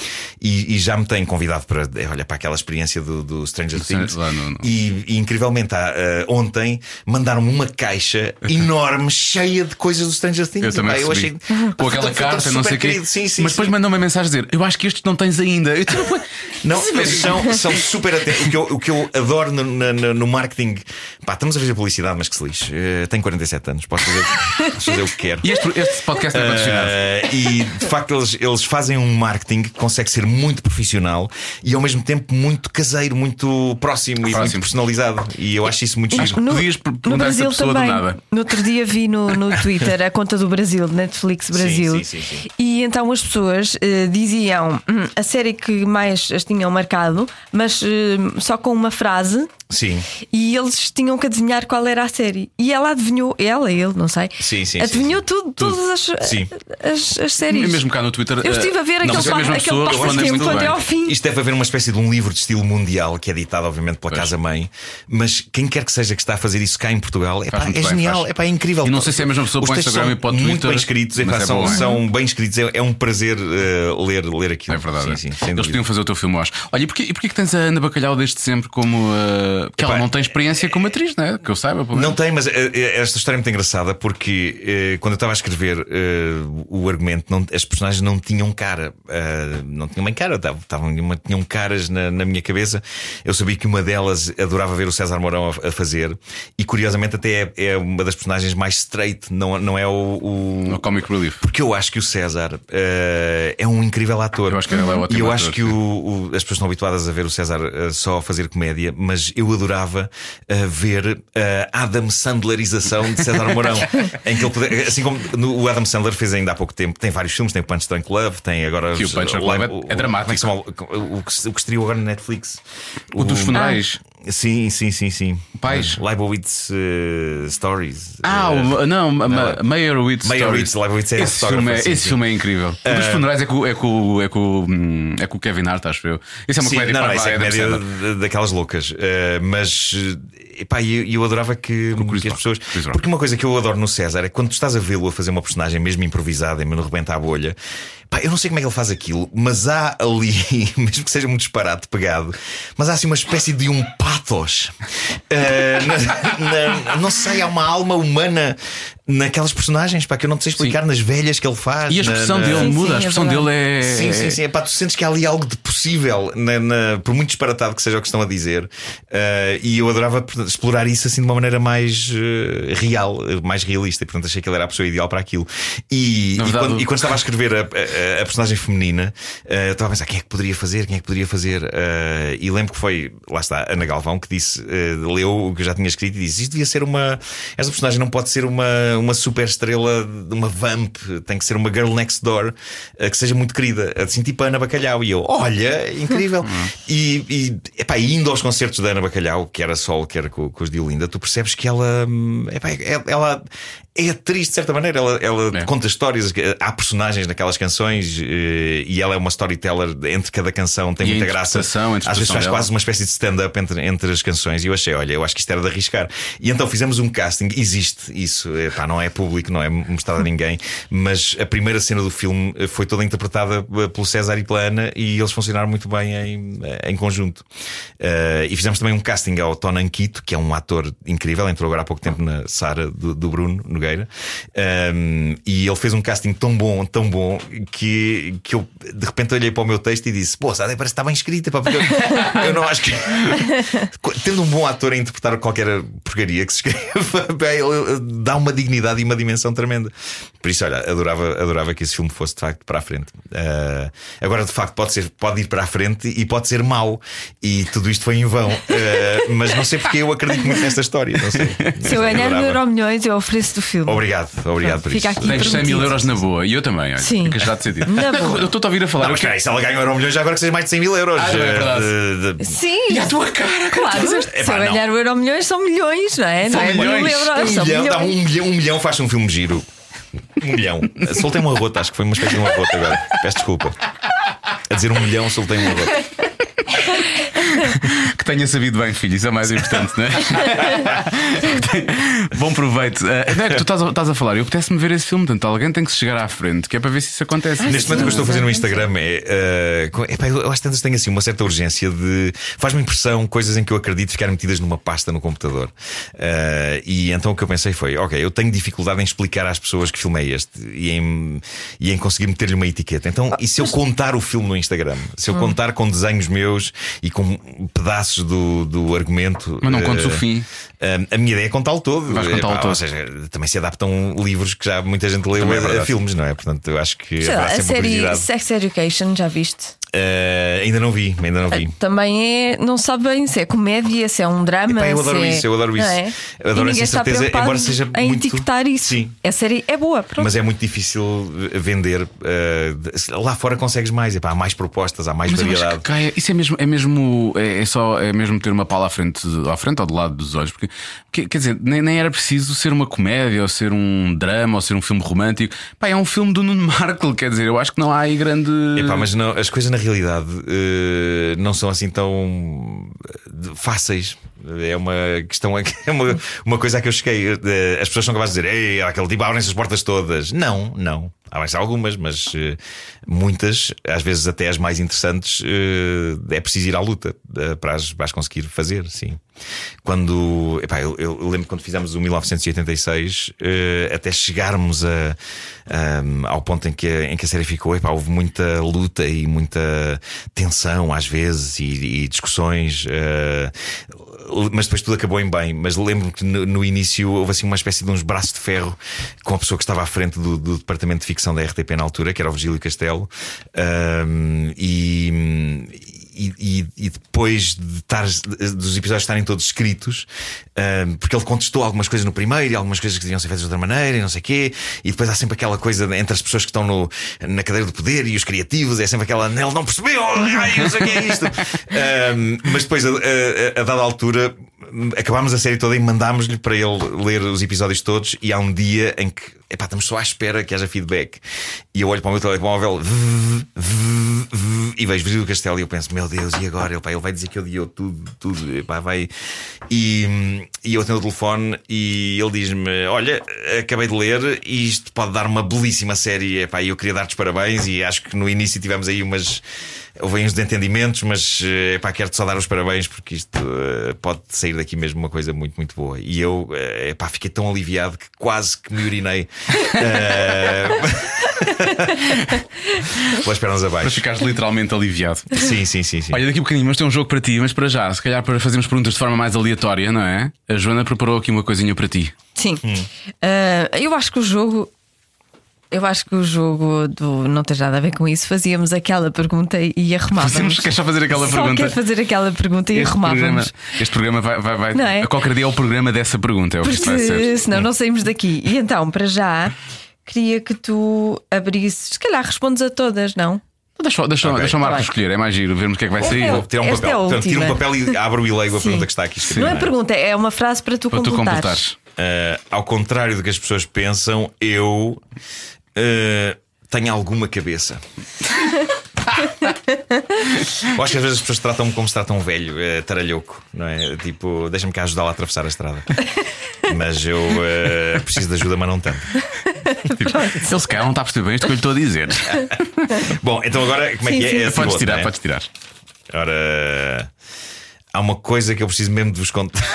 e, e já me tem convidado para, eh, olha, para aquela experiência do, do Stranger Things. lá no- no- E, e, incrivelmente, há, eh, ontem mandaram-me uma caixa enorme cheia de coisas do Stranger Things. Eu também eu achei Com aquela carta, não sei o quê. Sim, sim, Mas depois sim. mandou uma mensagem a dizer: Eu acho que estes não tens ainda. Eu tipo, Não, mas são, são super atentos. O que eu, o que eu adoro no, no- no marketing, pá, estamos a fazer publicidade, mas que se lixe. Eh, tenho 47 anos, posso fazer, posso fazer o que quero. E este, este podcast é patrocinado. Eh, e de facto eles, eles fazem um marketing que consegue ser muito profissional e ao mesmo tempo muito caseiro, muito próximo, e muito Próximo. personalizado. E eu acho isso muito giro. No, Podias per- perguntar essa pessoa do nada. No outro dia vi no, no Twitter a conta do Brasil, Netflix Brasil. sim, sim, sim. E então as pessoas eh, diziam hum, a série que mais as tinham marcado, mas eh, só com uma frase. Sim. E eles tinham que adivinhar qual era a série. E ela adivinhou, ela, ele, não sei. Sim, sim, Adivinhou sim, tudo, todas as, Sim. as, as séries. Mesmo cá no Twitter. Eu eh, estive a ver não, aquele, é a pa- mesma aquele pessoa passo responde tempo muito até ao fim. Isto deve haver uma espécie de um livro de estilo mundial que é editado, obviamente, pela casa-mãe. Mas quem quer que seja que está a fazer isso cá em Portugal, epá, muito é bem, genial, faz. epá, é incrível. E não sei se é a mesma pessoa Os para o Instagram são e para o Muito Twitter, bem escritos, epá, mas é são, bom, é? são bem escritos. É, é um prazer eh, ler, ler aquilo. É verdade. Sim, é. sim, Eles podiam fazer o teu filme, eu acho. Olha, e porquê, e porquê que tens a Ana Bacalhau desde sempre como. Porque ela Epá, não tem experiência como atriz, não é? Que eu saiba. pelo Não menos. tem, mas eh, eh, esta história é muito engraçada porque eh, quando eu estava a escrever o argumento, não- as personagens não tinham cara. Não tinham bem cara, uma- tinham caras na, na minha cabeça. Eu sabia que uma delas adorava ver o César Mourão a, a fazer e curiosamente até é, é uma das personagens mais straight, não, não é o- o, No Comic Relief. porque eu acho que o César é um incrível ator. Eu acho que ele é ótimo E eu ator, acho que o- o- as pessoas estão habituadas a ver o César só a fazer comédia, mas eu adorava eh, ver a Adam Sandlerização de César Mourão. em que ele puder- assim como no- o Adam Sandler fez ainda há pouco tempo, tem vários filmes, tem o Punch Drunk Love, tem agora. Que o os- Punch Drunk Love é- é dramático. como é se chama? O, o que, o que estreou agora na Netflix. O dos funerais. Sim, sim, sim, sim. Pais. Leibowitz eh, Stories. Ah, Eh, o, não, Ma- Ma- Meyerowitz. Stories. Leibowitz é esse filme é, sim, esse sim. filme é incrível. O dos funerais é com, é com, é com, hum, é com o Kevin Hart, acho eu. Isso é uma Sim, comédia não, não, isso é Adam comédia daquelas loucas. Eh, mas eh, epá, eu, eu adorava que, que as pessoas. Porque uma coisa que eu adoro no César é quando tu estás a vê-lo a fazer uma personagem mesmo improvisada e me rebenta a bolha. Pá, eu não sei como é que ele faz aquilo, mas há ali, mesmo que seja um disparate pegado, mas há assim uma espécie de um pathos. Eh, na- na- não sei, há uma alma humana naquelas personagens pá, que eu não te sei explicar nas velhas que ele faz. E a na- expressão na- dele Sim, muda, sim, a é expressão verdade. dele é. Sim, sim, sim. Epá, tu sentes que há ali algo de possível, na- na- por muito disparatado que seja o que estão a dizer. Eh, e eu adorava portanto, explorar isso assim de uma maneira mais eh, real, eh, mais realista. E portanto achei que ele era a pessoa ideal para aquilo. E, Na e verdade, quando, e quando estava a escrever a, a- a personagem feminina, eu estava a pensar quem é que poderia fazer, quem é que poderia fazer. E lembro que foi, lá está, Ana Galvão, que disse, leu o que eu já tinha escrito e disse: Isto devia ser uma. Esta personagem não pode ser uma, uma super estrela, uma vamp, tem que ser uma girl next door eh, que seja muito querida, assim tipo a Ana Bacalhau. E eu, olha, incrível. e, e epá, indo aos concertos da Ana Bacalhau, que era solo, que era com, com os de Olinda, tu percebes que ela, hum, epá, é- ela é atriz de certa maneira. Ela, ela É. conta histórias, há personagens naquelas canções eh, e ela é uma storyteller entre cada canção, tem E muita graça. Às vezes faz dela. quase uma espécie de stand-up entre, entre as canções. E eu achei, olha, eu acho que isto era de arriscar. E então fizemos um casting, existe isso, Epá, não é público, não é mostrado a ninguém, mas a primeira cena do filme eh, foi toda interpretada eh, pelo César e pela Ana e eles funcionaram muito bem em, em conjunto. Eh, e fizemos também um casting ao Tom Anquito, que é um ator incrível, entrou agora há pouco tempo na Sara do, do Bruno Nogueira. Um, e ele fez um casting tão bom, tão bom, que, que eu de repente olhei para o meu texto e disse: Pô, sabe, parece que está bem escrita, pá, porque eu, eu não acho que. Tendo um bom ator a interpretar qualquer porcaria que se escreva, dá uma dignidade e uma dimensão tremenda. Por isso, olha, adorava, adorava que esse filme fosse de facto para a frente. Uh, agora, de facto, pode, ser, pode ir para a frente e pode ser mau, e tudo isto foi em vão. Uh, mas não sei porque eu acredito muito nesta história. Não sei. Se eu ganhar no Euro Milhões, eu ofereço do filme. Obrigado, obrigado por Fica isso. aqui. Tens 100 mil prometido. euros na boa. E eu também, olha. Sim. Fica já decidido. Na boa. Eu estou a ouvir a falar. Não, mas eu espera aí, se ela ganha um euro milhões, já agora que seja mais de 100 mil euros. Ah, é Eh, verdade. de- de- Sim. E a tua cara, cara, Claro, se eu não. ganhar o Euro Milhões são milhões, não é? São não é mil milhões. euros, Um são milhão, dá um milhões. milhão, um milhão faz um filme giro. Um milhão. Soltei uma rota, acho que foi uma espécie de uma rota agora. Peço desculpa. A dizer um milhão, soltei uma rota. Que tenha sabido bem, filho, isso é o mais importante, não é? Que Bom proveito. Eh, não é que tu estás a, estás a falar, eu apetece-me ver esse filme, portanto, alguém tem que se chegar à frente, que é para ver se isso acontece. Neste momento o que eu estou a fazer no Instagram é. co- epá, eu às tantas tenho assim uma certa urgência de. Faz-me impressão coisas em que eu acredito ficar metidas numa pasta no computador. Eh, e então o que eu pensei foi: ok, eu tenho dificuldade em explicar às pessoas que filme é este e em, e em conseguir meter-lhe uma etiqueta. Então, e se eu contar o filme no Instagram? Se eu Hum. contar com desenhos meus e com pedaços do, do argumento. Mas não contes eh, o fim. A minha ideia é contá-lo todo. Vais contá-lo todo. Ou seja, também se adaptam livros que já muita gente leu é a- filmes, não é? Portanto, eu acho que Sei lá, a série. Sex Education, já viste? Eh, ainda não vi, ainda não vi. Também é, não sabe bem se é comédia, se é um drama. Epá, eu adoro é- isso, eu adoro isso. é? Eu adoro essa certeza, embora seja em muito- etiquetar isso. Sim. A série é boa, pronto. Mas é muito difícil vender. de- lá fora consegues mais. Epá, há mais propostas, há mais Mas variedade. que Caia, isso é mesmo, é mesmo, é, é só, é mesmo ter uma pala à frente, à frente ou do lado dos olhos, porque que- quer dizer, nem, nem era preciso ser uma comédia, ou ser um drama, ou ser um filme romântico. Pá, é um filme do Nuno Markle, quer dizer, eu acho que não há aí grande. Epá, mas não, as coisas na realidade eh, não são assim tão eh, fáceis. É uma questão, é uma, uma coisa a que eu cheguei. Eh, As pessoas são capazes de dizer, Ei, aquele tipo abrem-se as portas todas. Não, não. Abrem-se algumas, mas eh, muitas, às vezes até as mais interessantes, eh, é preciso ir à luta eh, para as, para as conseguir fazer, sim. Quando, epá, eu, eu lembro quando fizemos o 1986, eh, até chegarmos a, ao ponto em que, em que a série ficou, epá, houve muita luta e muita tensão às vezes e, e discussões. Mas depois tudo acabou em bem. Mas lembro-me que no, no início houve assim uma espécie de uns braços de ferro com a pessoa que estava à frente do, do departamento de ficção da RTP na altura, que era o Virgílio Castelo. Ahm, e, e, e- depois de estar, dos episódios estarem todos escritos, ahm, porque ele contestou algumas coisas no primeiro e algumas coisas que deviam ser feitas de outra maneira e não sei quê, e depois há sempre aquela coisa entre as pessoas que estão no, na cadeira do poder e os criativos, é sempre aquela, ele não percebeu, ai, não sei o que é isto. Ahm, mas depois, a, a- a dada altura, acabámos a série toda e mandámos-lhe para ele ler os episódios todos. E há um dia em que, epá, estamos só à espera que haja feedback. E eu olho para o meu telemóvel e vejo Virgílio Castelo e eu penso, meu Deus, e agora? Ele, ele vai dizer que odiou tudo, tudo, epá, vai. E, e eu atendo o telefone e ele diz-me: Olha, acabei de ler e isto pode dar uma belíssima série. E eu queria dar-te parabéns e acho que no início tivemos aí umas. Houve uns desentendimentos, mas eh, epá, quero-te só dar os parabéns porque isto eh, pode sair daqui mesmo uma coisa muito, muito boa. E eu eh, epá, fiquei tão aliviado que quase que me urinei eh, pelas pernas Para abaixo. ficares literalmente aliviado. Sim, sim, sim, sim. Olha, daqui a bocadinho, mas tem um jogo para ti, mas para já, se calhar para fazermos perguntas de forma mais aleatória, não é? A Joana preparou aqui uma coisinha para ti. Sim. Hum. Ah, eu acho que o jogo. Eu acho que o jogo do não tem nada a ver com isso. Fazíamos aquela pergunta e arrumávamos. Fazemos, queres só fazer aquela Só pergunta? quer fazer aquela pergunta e Este programa, arrumávamos. este programa vai, vai, vai Não é? a qualquer dia é o programa dessa pergunta, é o que isto vai Porque ser. senão não saímos daqui. E então, para já, queria que tu abrisses. Se calhar respondes a todas, não? Deixa, deixa, Ok. deixa o Marco Tá escolher, é mais giro, vermos o que é que vai sair. é Vou tirar um é papel. Portanto, tiro um papel e abro e leio a pergunta que está aqui escrita. Não é é? pergunta, é uma frase para tu Para tu completares. completares. Uh, ao contrário do que as pessoas pensam, eu uh, tenho alguma cabeça. eu acho que às vezes as pessoas tratam-me como se tratam um velho, uh, taralhoco, não é? Tipo, deixa-me cá ajudá-la a atravessar a estrada. Mas eu uh, preciso de ajuda, mas não tanto. Tipo, ele se calhar não está a perceber bem isto que eu lhe estou a dizer. Bom, então agora como é Sim, que é? sim, é? podes tirar, é? podes tirar. Ora, há uma coisa que eu preciso mesmo de vos contar.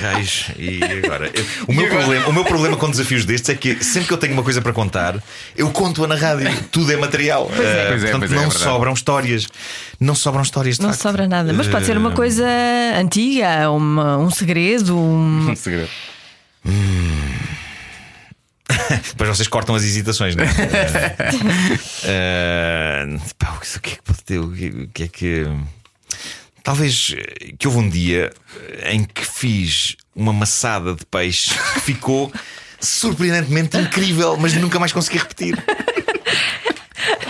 Raios, e agora? Eu- o, meu Problema, o meu problema com desafios destes é que sempre que eu tenho uma coisa para contar, eu conto-a na rádio. Tudo é material. Pois é, portanto, pois é, é não verdade. sobram histórias. Não sobram histórias de Não facto. sobra nada. Mas pode ser uma Eh, coisa antiga, uma- um segredo, um. Um segredo. Depois vocês cortam as hesitações, não é? Eh, pá, o que é que pode ter? O que é que. Talvez eh, que houve um dia em que fiz uma maçada de peixe que ficou surpreendentemente incrível, mas nunca mais consegui repetir.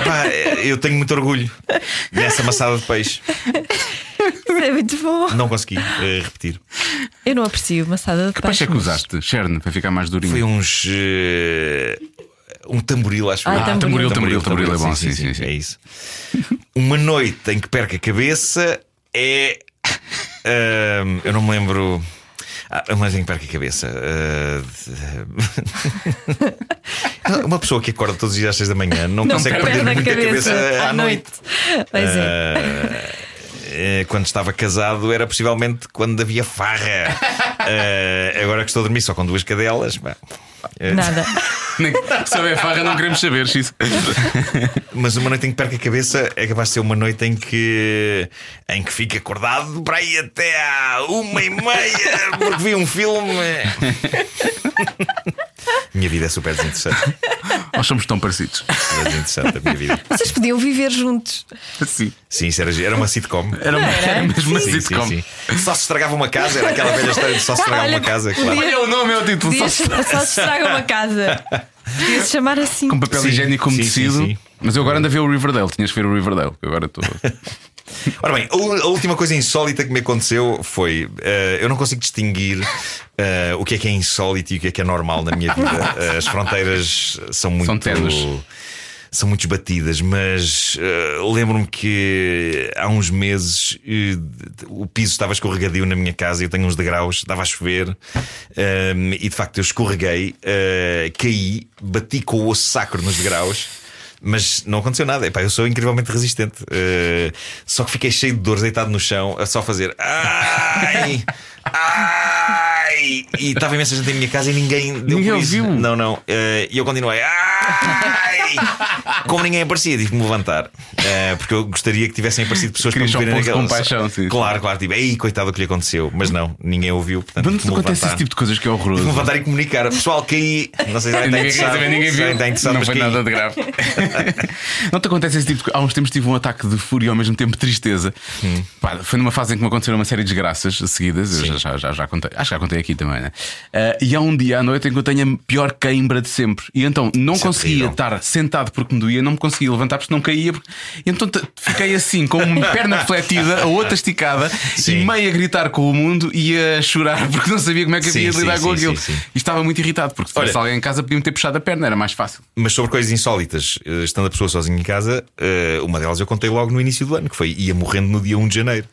Pá, eh, eu tenho muito orgulho nessa maçada de peixe. É muito bom. Não consegui eh, repetir. Eu não aprecio maçada de Que peixe é que mas- usaste? Cherne, para ficar mais durinho. Foi uns. eh, um tamboril, acho Ah, eu. tamboril. tamboril, tamboril é bom, sim, sim, sim. É isso. Uma noite em que perca a cabeça é. eu não me lembro. Ah, uma noite em que perca a cabeça. Ah, uma pessoa que acorda todos os dias às seis da manhã não, Não consegue perde perder a muita cabeça, cabeça à noite. Pois é. Ah, eh, quando estava casado era possivelmente quando havia farra. Ah, agora que estou a dormir só com duas cadelas. pá, Nada. Nem- Se houver farra, não queremos saber isso. Mas uma noite em que perca a cabeça é capaz de ser uma noite em que em que fica acordado para aí até à uma e meia porque vi um filme. Minha vida é super desinteressante. Nós somos tão parecidos. É desinteressante a minha vida. Vocês podiam viver juntos. Sim. Sim, isso era, era uma sitcom. Era, uma, era mesmo uma Sim, sim, sitcom. sim. Só se estragava uma casa, era aquela velha história de só se estragava Olha, uma casa, claro. Olha o nome, é o título. Só se estraga uma casa. Podia se chamar assim. com papel Sim, higiênico umedecido. Mas eu agora ando a ver o Riverdale. Tinhas que ver o Riverdale. eu Agora estou. Ora bem, a última coisa insólita que me aconteceu foi: eh, eu não consigo distinguir eh, o que é que é insólito e o que é que é normal na minha vida. Eh, as fronteiras são muito. São. São muito esbatidas, mas eh, lembro-me que há uns meses eh, o piso estava escorregadio na minha casa, eu tenho uns degraus, estava a chover eh, e de facto eu escorreguei, eh, caí, bati com o osso sacro nos degraus. Mas não aconteceu nada. Epá, eu sou incrivelmente resistente. Só que fiquei cheio de dores, deitado no chão, a só fazer ai, ai. E estava imensa gente em minha casa e ninguém deu Ninguém por isso. ouviu? Não, não. E eu continuei ai. Como ninguém aparecia, tive que me levantar. Eh, porque eu gostaria que tivessem aparecido pessoas para me um de naquela- compaixão, sim. Claro, claro. Tipo, ei, coitado do que lhe aconteceu. Mas não, ninguém ouviu. Portanto, Quando que acontece levantar. esse tipo de coisas que é horroroso. Tive que me levantar e comunicar. Pessoal, caí. Não sei se está Ninguém interessado. viu. está interessado, não foi caí. nada de grave. não te acontece esse tipo de. Há uns tempos tive um ataque de fúria e ao mesmo tempo tristeza. Pá, foi numa fase em que me aconteceram uma série de desgraças seguidas. Eu já, já, já, contei. Acho que já contei aqui também, né? Ah, e há um dia à noite em que eu tenho a pior cãibra de sempre. E então não é conseguia estar sentado porque me doía, não me conseguia levantar porque não caía. Porque... E então fiquei assim, com uma perna fletida, a outra esticada Sim. e meio a gritar com o mundo e a chorar porque não sabia como é que havia de sim, lidar com sim, aquilo. sim. E estava muito irritado porque se Olha- tivesse alguém em casa podia-me ter puxado a perna, era mais fácil. Mas sobre coisas insólitas, eh, estando a pessoa sozinha em casa, eh, uma delas eu contei logo no início do ano, que foi ia morrendo no dia 1 de janeiro.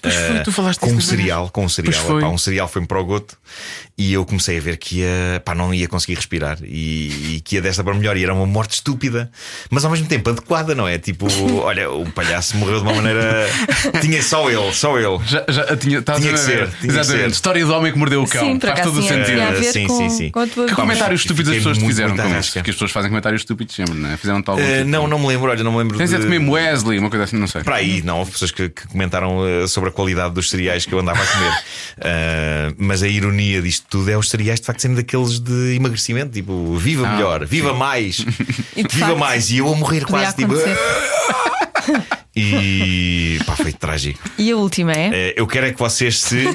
Pois foi, Eh, tu falaste com um manhãs. cereal, com um cereal. Epá, um cereal foi-me para o goto e eu comecei a ver que ia, pá, não ia conseguir respirar e, e que ia desta para melhor. E era uma morte estúpida, mas ao mesmo tempo adequada, não é? Tipo, olha, o palhaço morreu de uma maneira. Tinha só ele, só ele. Já, já tinha, Tinha a que ver? ser, tinha que Exatamente. ser. História do homem que mordeu o cão. Sim, Faz todo o sentido. ver Sim, com, sim, sim. com Que vida. comentários estúpidos as pessoas muito, fizeram muito com rasca. Porque as pessoas fazem comentários estúpidos sempre, não é? Fizeram-te algum Eh, tipo. não, não me lembro, olha, não me lembro. Tens de... é mesmo Wesley, uma coisa assim, não sei. Para aí, não, houve pessoas que, que comentaram eh, sobre a qualidade dos cereais que eu andava a comer. Eh, mas a ironia disto tudo é os cereais de facto serem daqueles de emagrecimento, tipo, viva Ah, melhor, viva mais, E de viva facto, mais, e eu a morrer quase, tipo. E pá, foi trágico. E a última é? Eh, eu quero é que vocês se.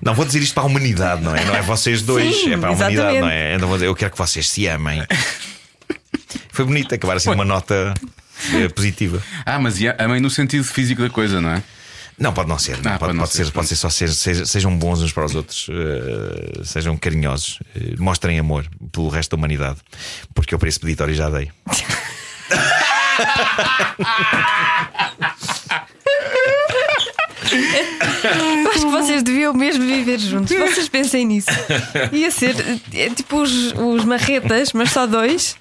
Não vou dizer isto para a humanidade, não é? Não é vocês dois, Sim, é para a humanidade, exatamente. não é? Então eu quero que vocês se amem. Foi bonito acabar assim uma nota eh, positiva. Ah, mas e amem no sentido físico da coisa, não é? Não, pode não ser. não. Ah, pode, pode não pode ser, ser, pode ser só ser, seja- sejam bons uns para os outros, eh, sejam carinhosos, eh, mostrem amor pelo resto da humanidade, porque eu para esse peditório já dei. Vocês deviam mesmo viver juntos. Vocês pensem nisso. Ia ser é, tipo os, os marretas, mas só dois.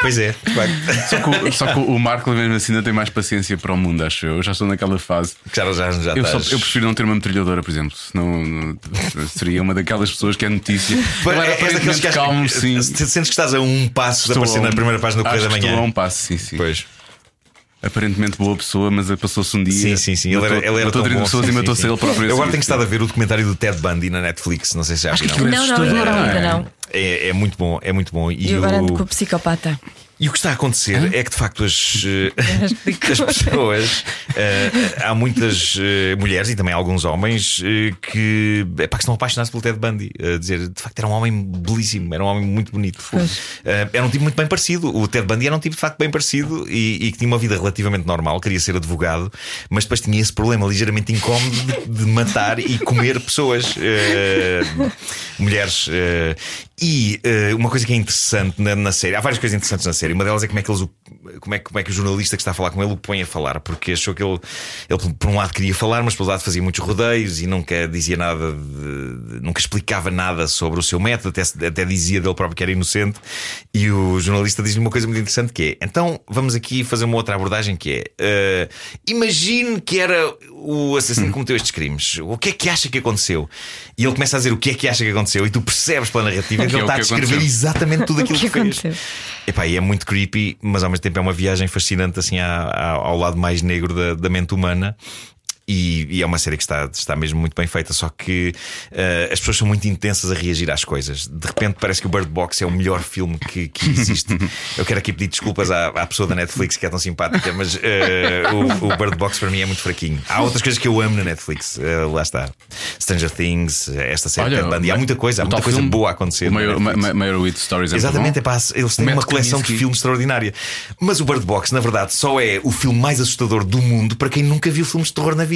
Pois é, de facto. Só que, o- só que o Marco, mesmo assim, ainda tem mais paciência para o mundo, acho eu. Eu já estou naquela fase. já, já, já Eu, só- eu prefiro não ter uma metralhadora, por exemplo. Senão não- seria uma daquelas pessoas que é notícia. Pois, Agora, é- és daqueles que calmo, sim. se- Sentes que estás a um passo de Estou aparecer a um- na primeira página do Correio da que Estou a Manhã. um passo, sim, sim. Pois. Aparentemente boa pessoa, mas passou-se um dia. Sim, sim, sim. Ele era, ele era matou tão 30 bom. pessoas sim, e matou-se ele próprio. Eu agora assim. tenho estado a ver o documentário do Ted Bundy na Netflix. Não sei se já Acho que é Não, não, não, ainda é? não. É, é muito bom, é muito bom. E, E agora ando o- com o psicopata. E o que está a acontecer é que de facto as, eh, as pessoas eh, há muitas eh, mulheres e também alguns homens eh, que, epá, que estão apaixonados pelo Ted Bundy. A dizer, de facto, era um homem belíssimo, era um homem muito bonito. Eh, era um tipo muito bem parecido. O Ted Bundy era um tipo de facto bem parecido e, e que tinha uma vida relativamente normal, queria ser advogado, mas depois tinha esse problema ligeiramente incómodo de, de matar e comer pessoas, eh, mulheres. eh, e eh, uma coisa que é interessante na, na série, há várias coisas interessantes na série. Uma delas é como é que eles o- como é, que- como é que o jornalista que está a falar com ele o põe a falar, porque achou que ele, ele por um lado queria falar, mas por outro lado fazia muitos rodeios e nunca dizia nada, de- de- nunca explicava nada sobre o seu método, até, até dizia dele próprio que era inocente. E o jornalista diz-lhe uma coisa muito interessante que é: então vamos aqui fazer uma outra abordagem que é eh, imagine que era o assassino que cometeu estes crimes. O que é que acha que aconteceu? E ele começa a dizer o que é que acha que aconteceu, e tu percebes pela narrativa que Que é ele o está a descrever aconteceu. exatamente tudo aquilo que que, fez. aconteceu? Epá, e é muito creepy, mas ao mesmo tempo é uma viagem fascinante assim à- à- ao lado mais negro da, da mente humana. E, e é uma série que está, está mesmo muito bem feita, só que uh, as pessoas são muito intensas a reagir às coisas. De repente parece que o Bird Box é o melhor filme que, que existe. Eu quero aqui pedir desculpas à, à pessoa da Netflix que é tão simpática, mas uh, o, o, Bird Box para mim é muito fraquinho. Há outras coisas que eu amo na Netflix. Uh, lá está. Stranger Things, esta série Olha. Há muita coisa, há muita coisa boa a acontecer. O Mayor, With Stories Exatamente, é pá, eles têm uma coleção de filmes extraordinária. Mas o Bird Box, na verdade, só é o filme mais assustador do mundo para quem nunca viu filmes de terror na vida.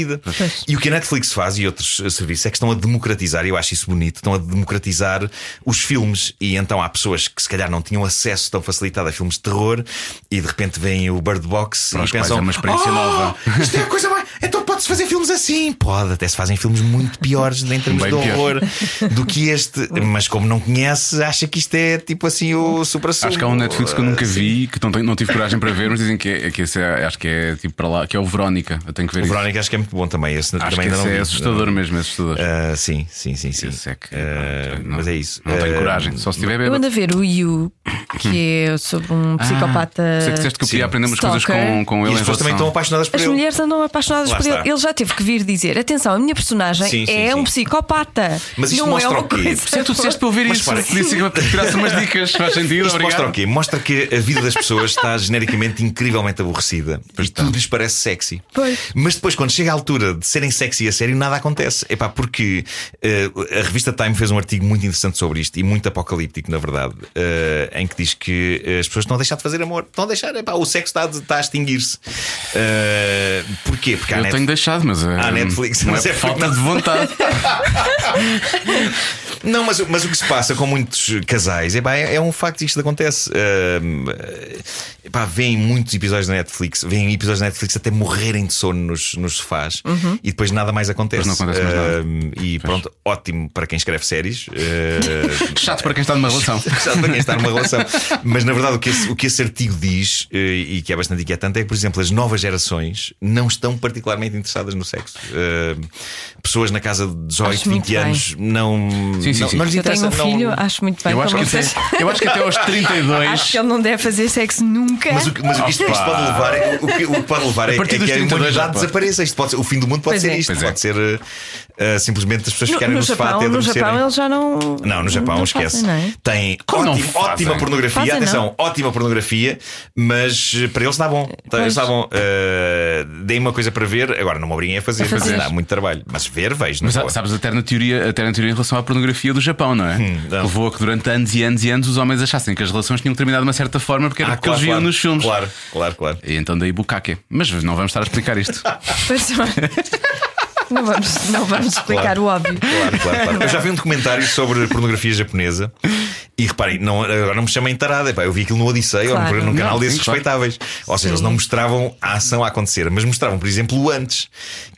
E o que a Netflix faz e outros serviços é que estão a democratizar, e eu acho isso bonito, estão a democratizar os filmes. E então há pessoas que se calhar não tinham acesso tão facilitado a filmes de terror e de repente veem o Bird Box Para e pensam: é uma experiência oh, nova. Isto é a coisa mais. Então pode-se fazer filmes assim. Pode, até se fazem filmes muito piores em termos Bem de horror pior. do que este. Mas como não conhece, acha que isto é tipo assim o super Acho que há um Netflix que eu nunca vi, que não, não tive coragem para ver, mas dizem que, é, que esse é, acho que é tipo para lá, que é o Verónica. Eu tenho que ver. O Verónica acho que é muito bom também. Esse acho também que esse é assustador mesmo, é assustador. Uh, sim, sim, sim, sim. É que, uh, não, mas é isso. Não tenho uh, coragem, só se tiver Eu ando a ver o You, que é sobre um psicopata. Ah, sei que disseste que eu podia aprender umas coisas com, com ele. E as pessoas também estão apaixonadas por As ele. As mulheres andam apaixonadas Lá por está. ele. Ele já teve que vir dizer: atenção, a minha personagem sim, é sim. um psicopata. Mas isto não mostra é o quê? Por tu disseste para ouvir isso. Disse que tirasse umas dicas. Faz sentido, Isto mostra o quê? Mostra que a vida das pessoas está genericamente incrivelmente aborrecida e tudo lhes parece sexy. Pois. Mas depois, quando chega a altura de serem sexy a sério, nada acontece. Epá, porque uh, a revista Time fez um artigo muito interessante sobre isto e muito apocalíptico, na verdade, uh, em que diz que as pessoas estão a deixar de fazer amor. Estão a deixar, epá, o sexo está, está a extinguir-se. Uh, porquê? Porque Eu net... tenho deixado, mas. Uh, Netflix. Não mas é, é falta de vontade. Não, mas, mas o que se passa com muitos casais é, é, é um facto isto acontece. Uh, epá, vêm muitos episódios da Netflix, vêm episódios da Netflix até morrerem de sono nos, nos sofás uhum. e depois nada mais acontece. não acontece mais nada. Uh, e pronto, ótimo para quem escreve séries. Uh, Chato para quem está numa relação. Chato para quem está numa relação. Mas na verdade, o que esse, o que esse artigo diz, e que é bastante inquietante, é que, por exemplo, as novas gerações não estão particularmente interessadas no sexo. pessoas na casa de 18, 20 anos não. Sim, sim, não, sim. não interessa. Eu tenho um filho, não... acho muito bem. Eu acho, que até, eu acho que até aos 32. Acho que ele não deve fazer sexo nunca. Mas o, mas o que isto, isto pode levar, é, o que, o que pode levar é, é que a humanidade desapareça. Isto pode ser, o fim do mundo pode pois ser é. isto. Pois pode é. ser uh, simplesmente as pessoas ficarem no, no, sofá até No Japão eles já não. Não, no Japão, esquece. Fazem, é? Tem ótimo, ótima pornografia. Fazem, atenção, não. ótima pornografia, mas para eles está bom. Eles está bom. Uh, deem uma coisa para ver, agora não me obriguem a fazer, a fazer. dá muito trabalho. Mas ver, vejo. Mas sabes até na, teoria, até na teoria em relação à pornografia do Japão, não é? Hum, não. Levou a que durante anos e anos e anos os homens achassem que as relações tinham terminado de uma certa forma porque era ah, claro, eles viam claro. nos filmes. Claro, claro, claro. E então daí bucaque. Mas não vamos estar a explicar isto. Não vamos, não vamos explicar claro, o óbvio. Claro, claro, claro. Eu já vi um documentário sobre pornografia japonesa e reparem, não, agora não me chamem tarada. eu vi aquilo no Odisseia claro. ou num canal não, desses sim, respeitáveis. Claro. Ou seja, sim. eles não mostravam a ação a acontecer, mas mostravam, por exemplo, o antes,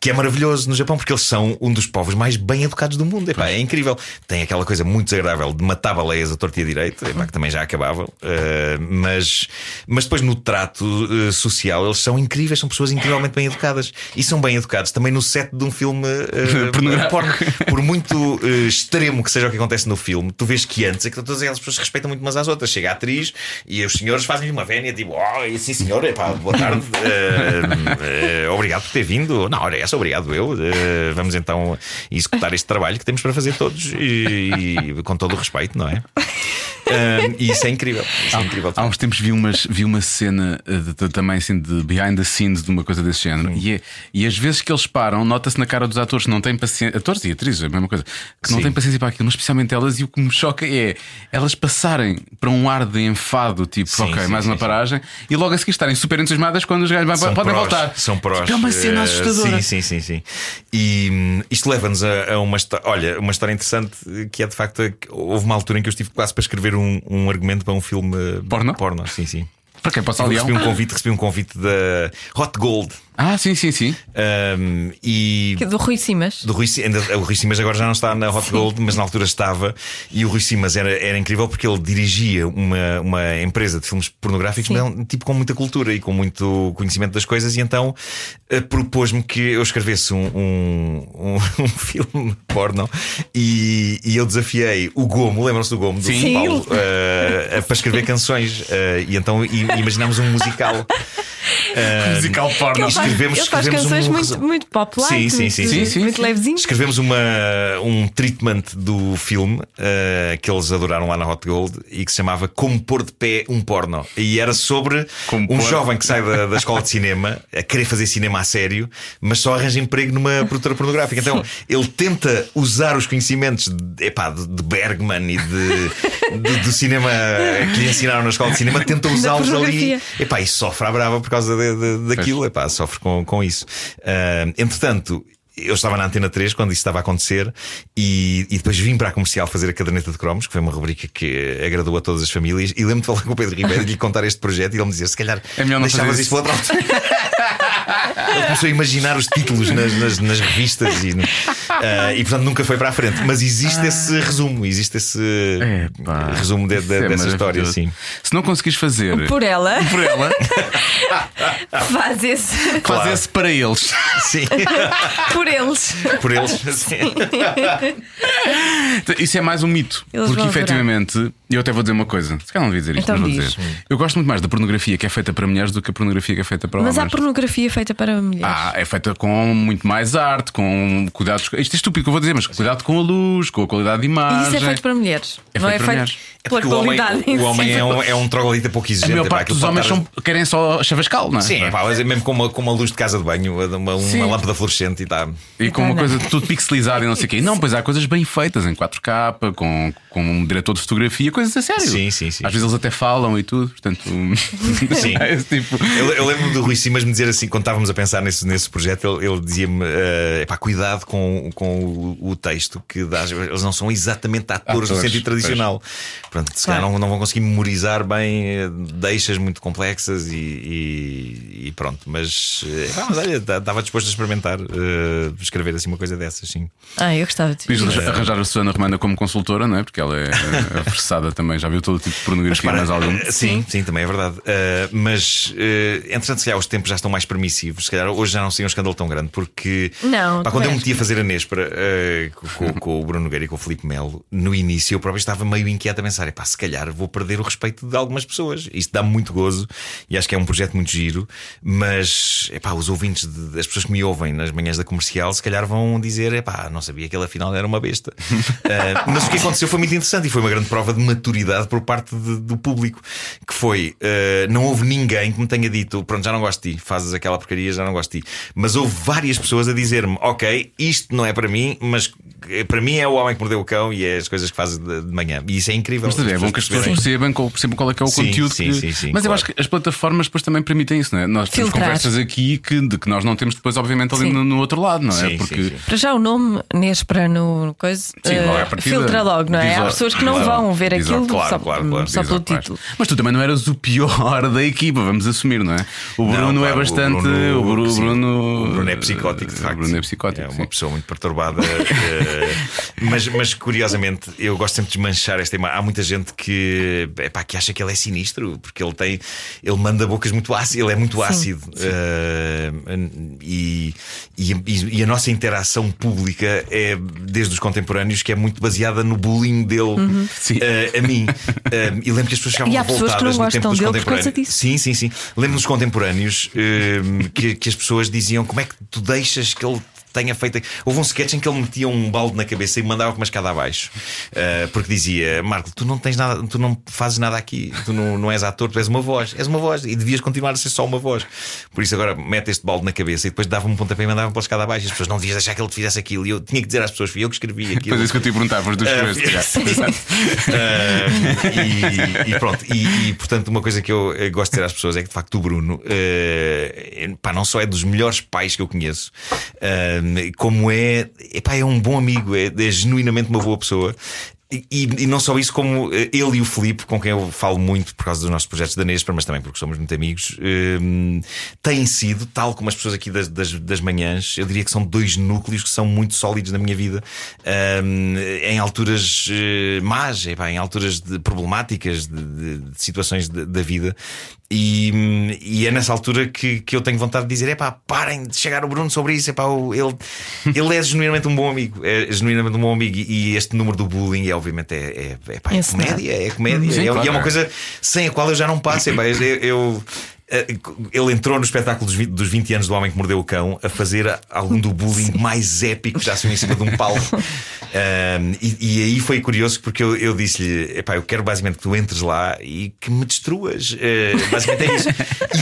que é maravilhoso no Japão, porque eles são um dos povos mais bem educados do mundo. Epá, é incrível. Tem aquela coisa muito desagradável de matar baleias a torta e a direita, epá, que também já acabava. Uh, mas, mas depois no trato uh, social, eles são incríveis, são pessoas incrivelmente bem educadas. E são bem educados também no set de um filme uh, por, por muito extremo que seja o que acontece no filme, tu vês que antes é que todas as pessoas respeitam muito umas às outras. Chega a atriz e os senhores fazem-lhe uma vénia tipo, oh, sim senhor, epá, boa tarde, uh, uh, obrigado por ter vindo. Não, é essa, obrigado eu. Uh, vamos então executar este trabalho que temos para fazer todos e, e com todo o respeito, não é? E isso é incrível. Isso é incrível há, há uns tempos vi, umas, vi uma cena de, de, também assim de behind the scenes de uma coisa desse género. E, é, e às vezes que eles param, nota-se na cara dos atores que não têm paciência, atores e atrizes, a mesma coisa, que não têm paciência para aquilo, mas especialmente elas. E o que me choca é elas passarem para um ar de enfado, tipo, sim, ok, sim, mais sim, uma paragem, e logo a seguir estarem super entusiasmadas quando os gajos podem prós, voltar. São prós. Tipo, é uma cena assustadora. Sim, sim, sim. sim. E hum, isto leva-nos a, a, uma história, olha, uma história interessante que é de facto. Houve uma altura em que eu estive quase para escrever um, um argumento para um filme porno. porno sim, sim. Para quem possa recebi um convite, recebi um convite da Hot Gold. Ah, sim, sim, sim. Um, e que do Rui Simas. Do Rui, ainda, o Rui Simas agora já não está na Hot sim. Gold, mas na altura estava. E o Rui Simas era, era incrível porque ele dirigia uma, uma empresa de filmes pornográficos, mas, tipo com muita cultura e com muito conhecimento das coisas. E então uh, propôs-me que eu escrevesse um, um, um, um filme porno e, e eu desafiei o Gomo, lembram-se do Gomo, do sim. Paulo, uh, para escrever canções. Uh, e então e, imaginámos um musical. musical porno. Escrevemos, Ele faz escrevemos canções um muito, muito pop light, Sim, sim, sim, muito, sim, sim, muito levezinho. Escrevemos uma, um treatment do filme eh, que eles adoraram lá na Hot Gold e que se chamava Como Pôr de Pé um Porno. E era sobre Como um pôr- jovem que sai da, da escola de cinema a querer fazer cinema a sério, mas só arranja emprego numa produtora pornográfica. Então ele tenta usar os conhecimentos de, epá, de Bergman e de, de- do cinema que lhe ensinaram na escola de cinema, tenta usá-los ali. Epá, e sofre à brava por causa de- de- daquilo. Epá, sofre com, com isso. Ah, entretanto. Eu estava na Antena 3 quando isso estava a acontecer e, e depois vim para a comercial fazer a caderneta de cromos, que foi uma rubrica que agradou a todas as famílias. E lembro de falar com o Pedro Ribeiro e de lhe contar este projeto e ele me dizia: se calhar É melhor não deixavas isso para outra altura. Ele começou a imaginar os títulos nas, nas- nas revistas e, ah, e portanto nunca foi para a frente. Mas existe esse resumo, existe esse Epá, resumo de- de- é dessa história, maravilhoso. sim. Se não conseguires fazer Por ela, por ela, faz esse Claro. faz esse para eles. Sim, por eles. por eles. Sim. Isso é mais um mito. Eles porque efetivamente, eu até vou dizer uma coisa, se calhar não devia dizer isto, Então mas vou diz. dizer. Eu gosto muito mais da pornografia que é feita para mulheres do que a pornografia que é feita para Mas há homens. pornografia feita para mulheres. Ah, é feita com muito mais arte, com cuidados. Isto é estúpido que eu vou dizer, mas cuidado com a luz, com a qualidade de E imagem. isso é feito para mulheres. É não feito é para feito mulheres. É pela porque o homem, qualidade. em o homem si. é um, é um troglodita pouco A exigente. maior epá, parte aquilo dos pode homens estar- são, querem só chavascal, não é? Sim, é pá, mas é mesmo com uma, com uma luz de casa de banho, uma, uma lâmpada fluorescente e tá. E com uma Então, coisa tudo pixelizada e não sei o quê. Não, pois há coisas bem feitas em 4K, com, com um diretor de fotografia, coisas a sério. Sim, sim, sim. Às vezes eles até falam e tudo, portanto. Sim. é esse tipo. Eu, eu lembro do Rui Simas me dizer assim, quando estávamos a pensar nesse, nesse projeto, ele, ele dizia-me: epá, cuidado com, com o, o texto, que dá, eles não são exatamente atores, no Atores, sentido tradicional. Portanto, se calhar Claro. não, não vão conseguir memorizar bem eh, deixas muito complexas e, e- e pronto. Mas, pá, mas olha, estava disposto a experimentar eh, escrever assim uma coisa dessas, sim. Ah, eu gostava de arranjar a Susana Romana como consultora, não é? Porque ela é é também, já viu todo tipo de pornografia Para- mais algum. eh, Sim, sim, também é verdade. Uh, mas, uh, entretanto, se calhar os tempos já estão mais permissivos. Se calhar hoje já não seria um escândalo tão grande, porque Não, pá, quando eu me meti a fazer a Nespra uh, com, com- com o Bruno Nogueira e com o Filipe Melo, no início eu próprio estava meio inquieto a pensar: pá, se calhar vou perder o respeito de algumas pessoas. Isto dá muito gozo e acho que é um projeto muito giro. Mas, epá, os ouvintes, de- as pessoas que me ouvem nas manhãs da comercial, se calhar vão dizer: epá, não sabia que ele afinal era uma besta. Uh, mas o que aconteceu foi muito interessante e foi uma grande prova de maturidade por parte de- do público. Que foi, uh, não houve ninguém que me tenha dito: pronto, já não gosto de ti, fazes aquela porcaria, já não gosto de ti. Mas houve várias pessoas a dizer-me: ok, isto não é para mim, mas eh, para mim é o homem que mordeu o cão e é as coisas que fazes de, de manhã. E isso é incrível. Mas é bom que as pessoas percebam qual, percebam qual é que é o Sim, conteúdo. sim, que- sim, sim, Mas eu claro. acho que as plataformas depois também permitem isso, não é? Nós temos Filtrar. conversas aqui que, de que nós não temos depois, obviamente, ali no, no outro lado, não é? Sim, Porque sim, sim. Para já o nome Nespra no no coisa Sim, logo partida, filtra logo, não é? Há pessoas que não vão ver logo, aquilo claro, só, claro, claro. só pelo título. Mas tu também não eras o pior da equipa, vamos assumir, não é? O Não, Bruno é claro, bastante. Bruno- O Bruno, sim, Bruno, o Bruno é psicótico, de o facto. Bruno é psicótico. É sim. uma pessoa muito perturbada. eh, mas, mas curiosamente, eu gosto sempre de desmanchar esta imagem. Há muita gente que, epá, que acha que ele é sinistro, porque ele tem. Ele manda bocas muito ácidas, ele é muito ácido. Eh, e, e, e a nossa interação pública é, desde os contemporâneos, que é muito baseada no bullying dele Sim. eh, a mim. Eh, e lembro que as pessoas ficavam E há pessoas que não revoltadas no tempo gostam dos contemporâneos. Sim, sim, sim. Lembro nos contemporâneos hum, que, que as pessoas diziam como é que tu deixas que ele tenha feito. Houve um sketch em que ele metia um balde na cabeça e mandava com uma escada abaixo. Uh, porque dizia: Marco, tu não tens nada, tu não fazes nada aqui, tu não, não és ator, tu és uma voz, és uma voz e devias continuar a ser só uma voz. Por isso agora mete este balde na cabeça e depois dava-me um pontapé e mandava-me pela escada abaixo. E as pessoas não devias deixar que ele te fizesse aquilo. E eu tinha que dizer às pessoas: fui eu que escrevi aquilo. Depois é isso que eu te ia perguntar, mas calhar. Uh, e, e pronto, e, e, portanto, uma coisa que eu gosto de dizer às pessoas é que de facto o Bruno uh, pá, não só é dos melhores pais que eu conheço, uh, como é, epá, é um bom amigo, é, é genuinamente uma boa pessoa. E, e- não só isso, como eh, ele e o Filipe, com quem eu falo muito por causa dos nossos projetos da Nespra, mas também porque somos muito amigos, têm sido, tal como as pessoas aqui das, das, das manhãs, eu diria que são dois núcleos que são muito sólidos na minha vida, em alturas eh, más, epá, em alturas de- problemáticas, de, de- de situações da vida. E, e é nessa altura que, que eu tenho vontade de dizer: é pá, parem de chegar o Bruno sobre isso. Epá, o- ele, ele é genuinamente um bom amigo. É genuinamente um bom amigo. E, e este número do bullying é, obviamente, é, é, epá, é comédia. É comédia. Sim, é, claro, e é uma coisa sem a qual eu já não passo. Epá, eu, eu, ele entrou no espetáculo dos 20, dos 20 anos do Homem que Mordeu o Cão a fazer algum do bullying mais épico que já saiu em cima de um palco. Um, e, e aí foi curioso porque eu, eu disse-lhe: eu quero basicamente que tu entres lá e que me destruas. Uh, basicamente é isso.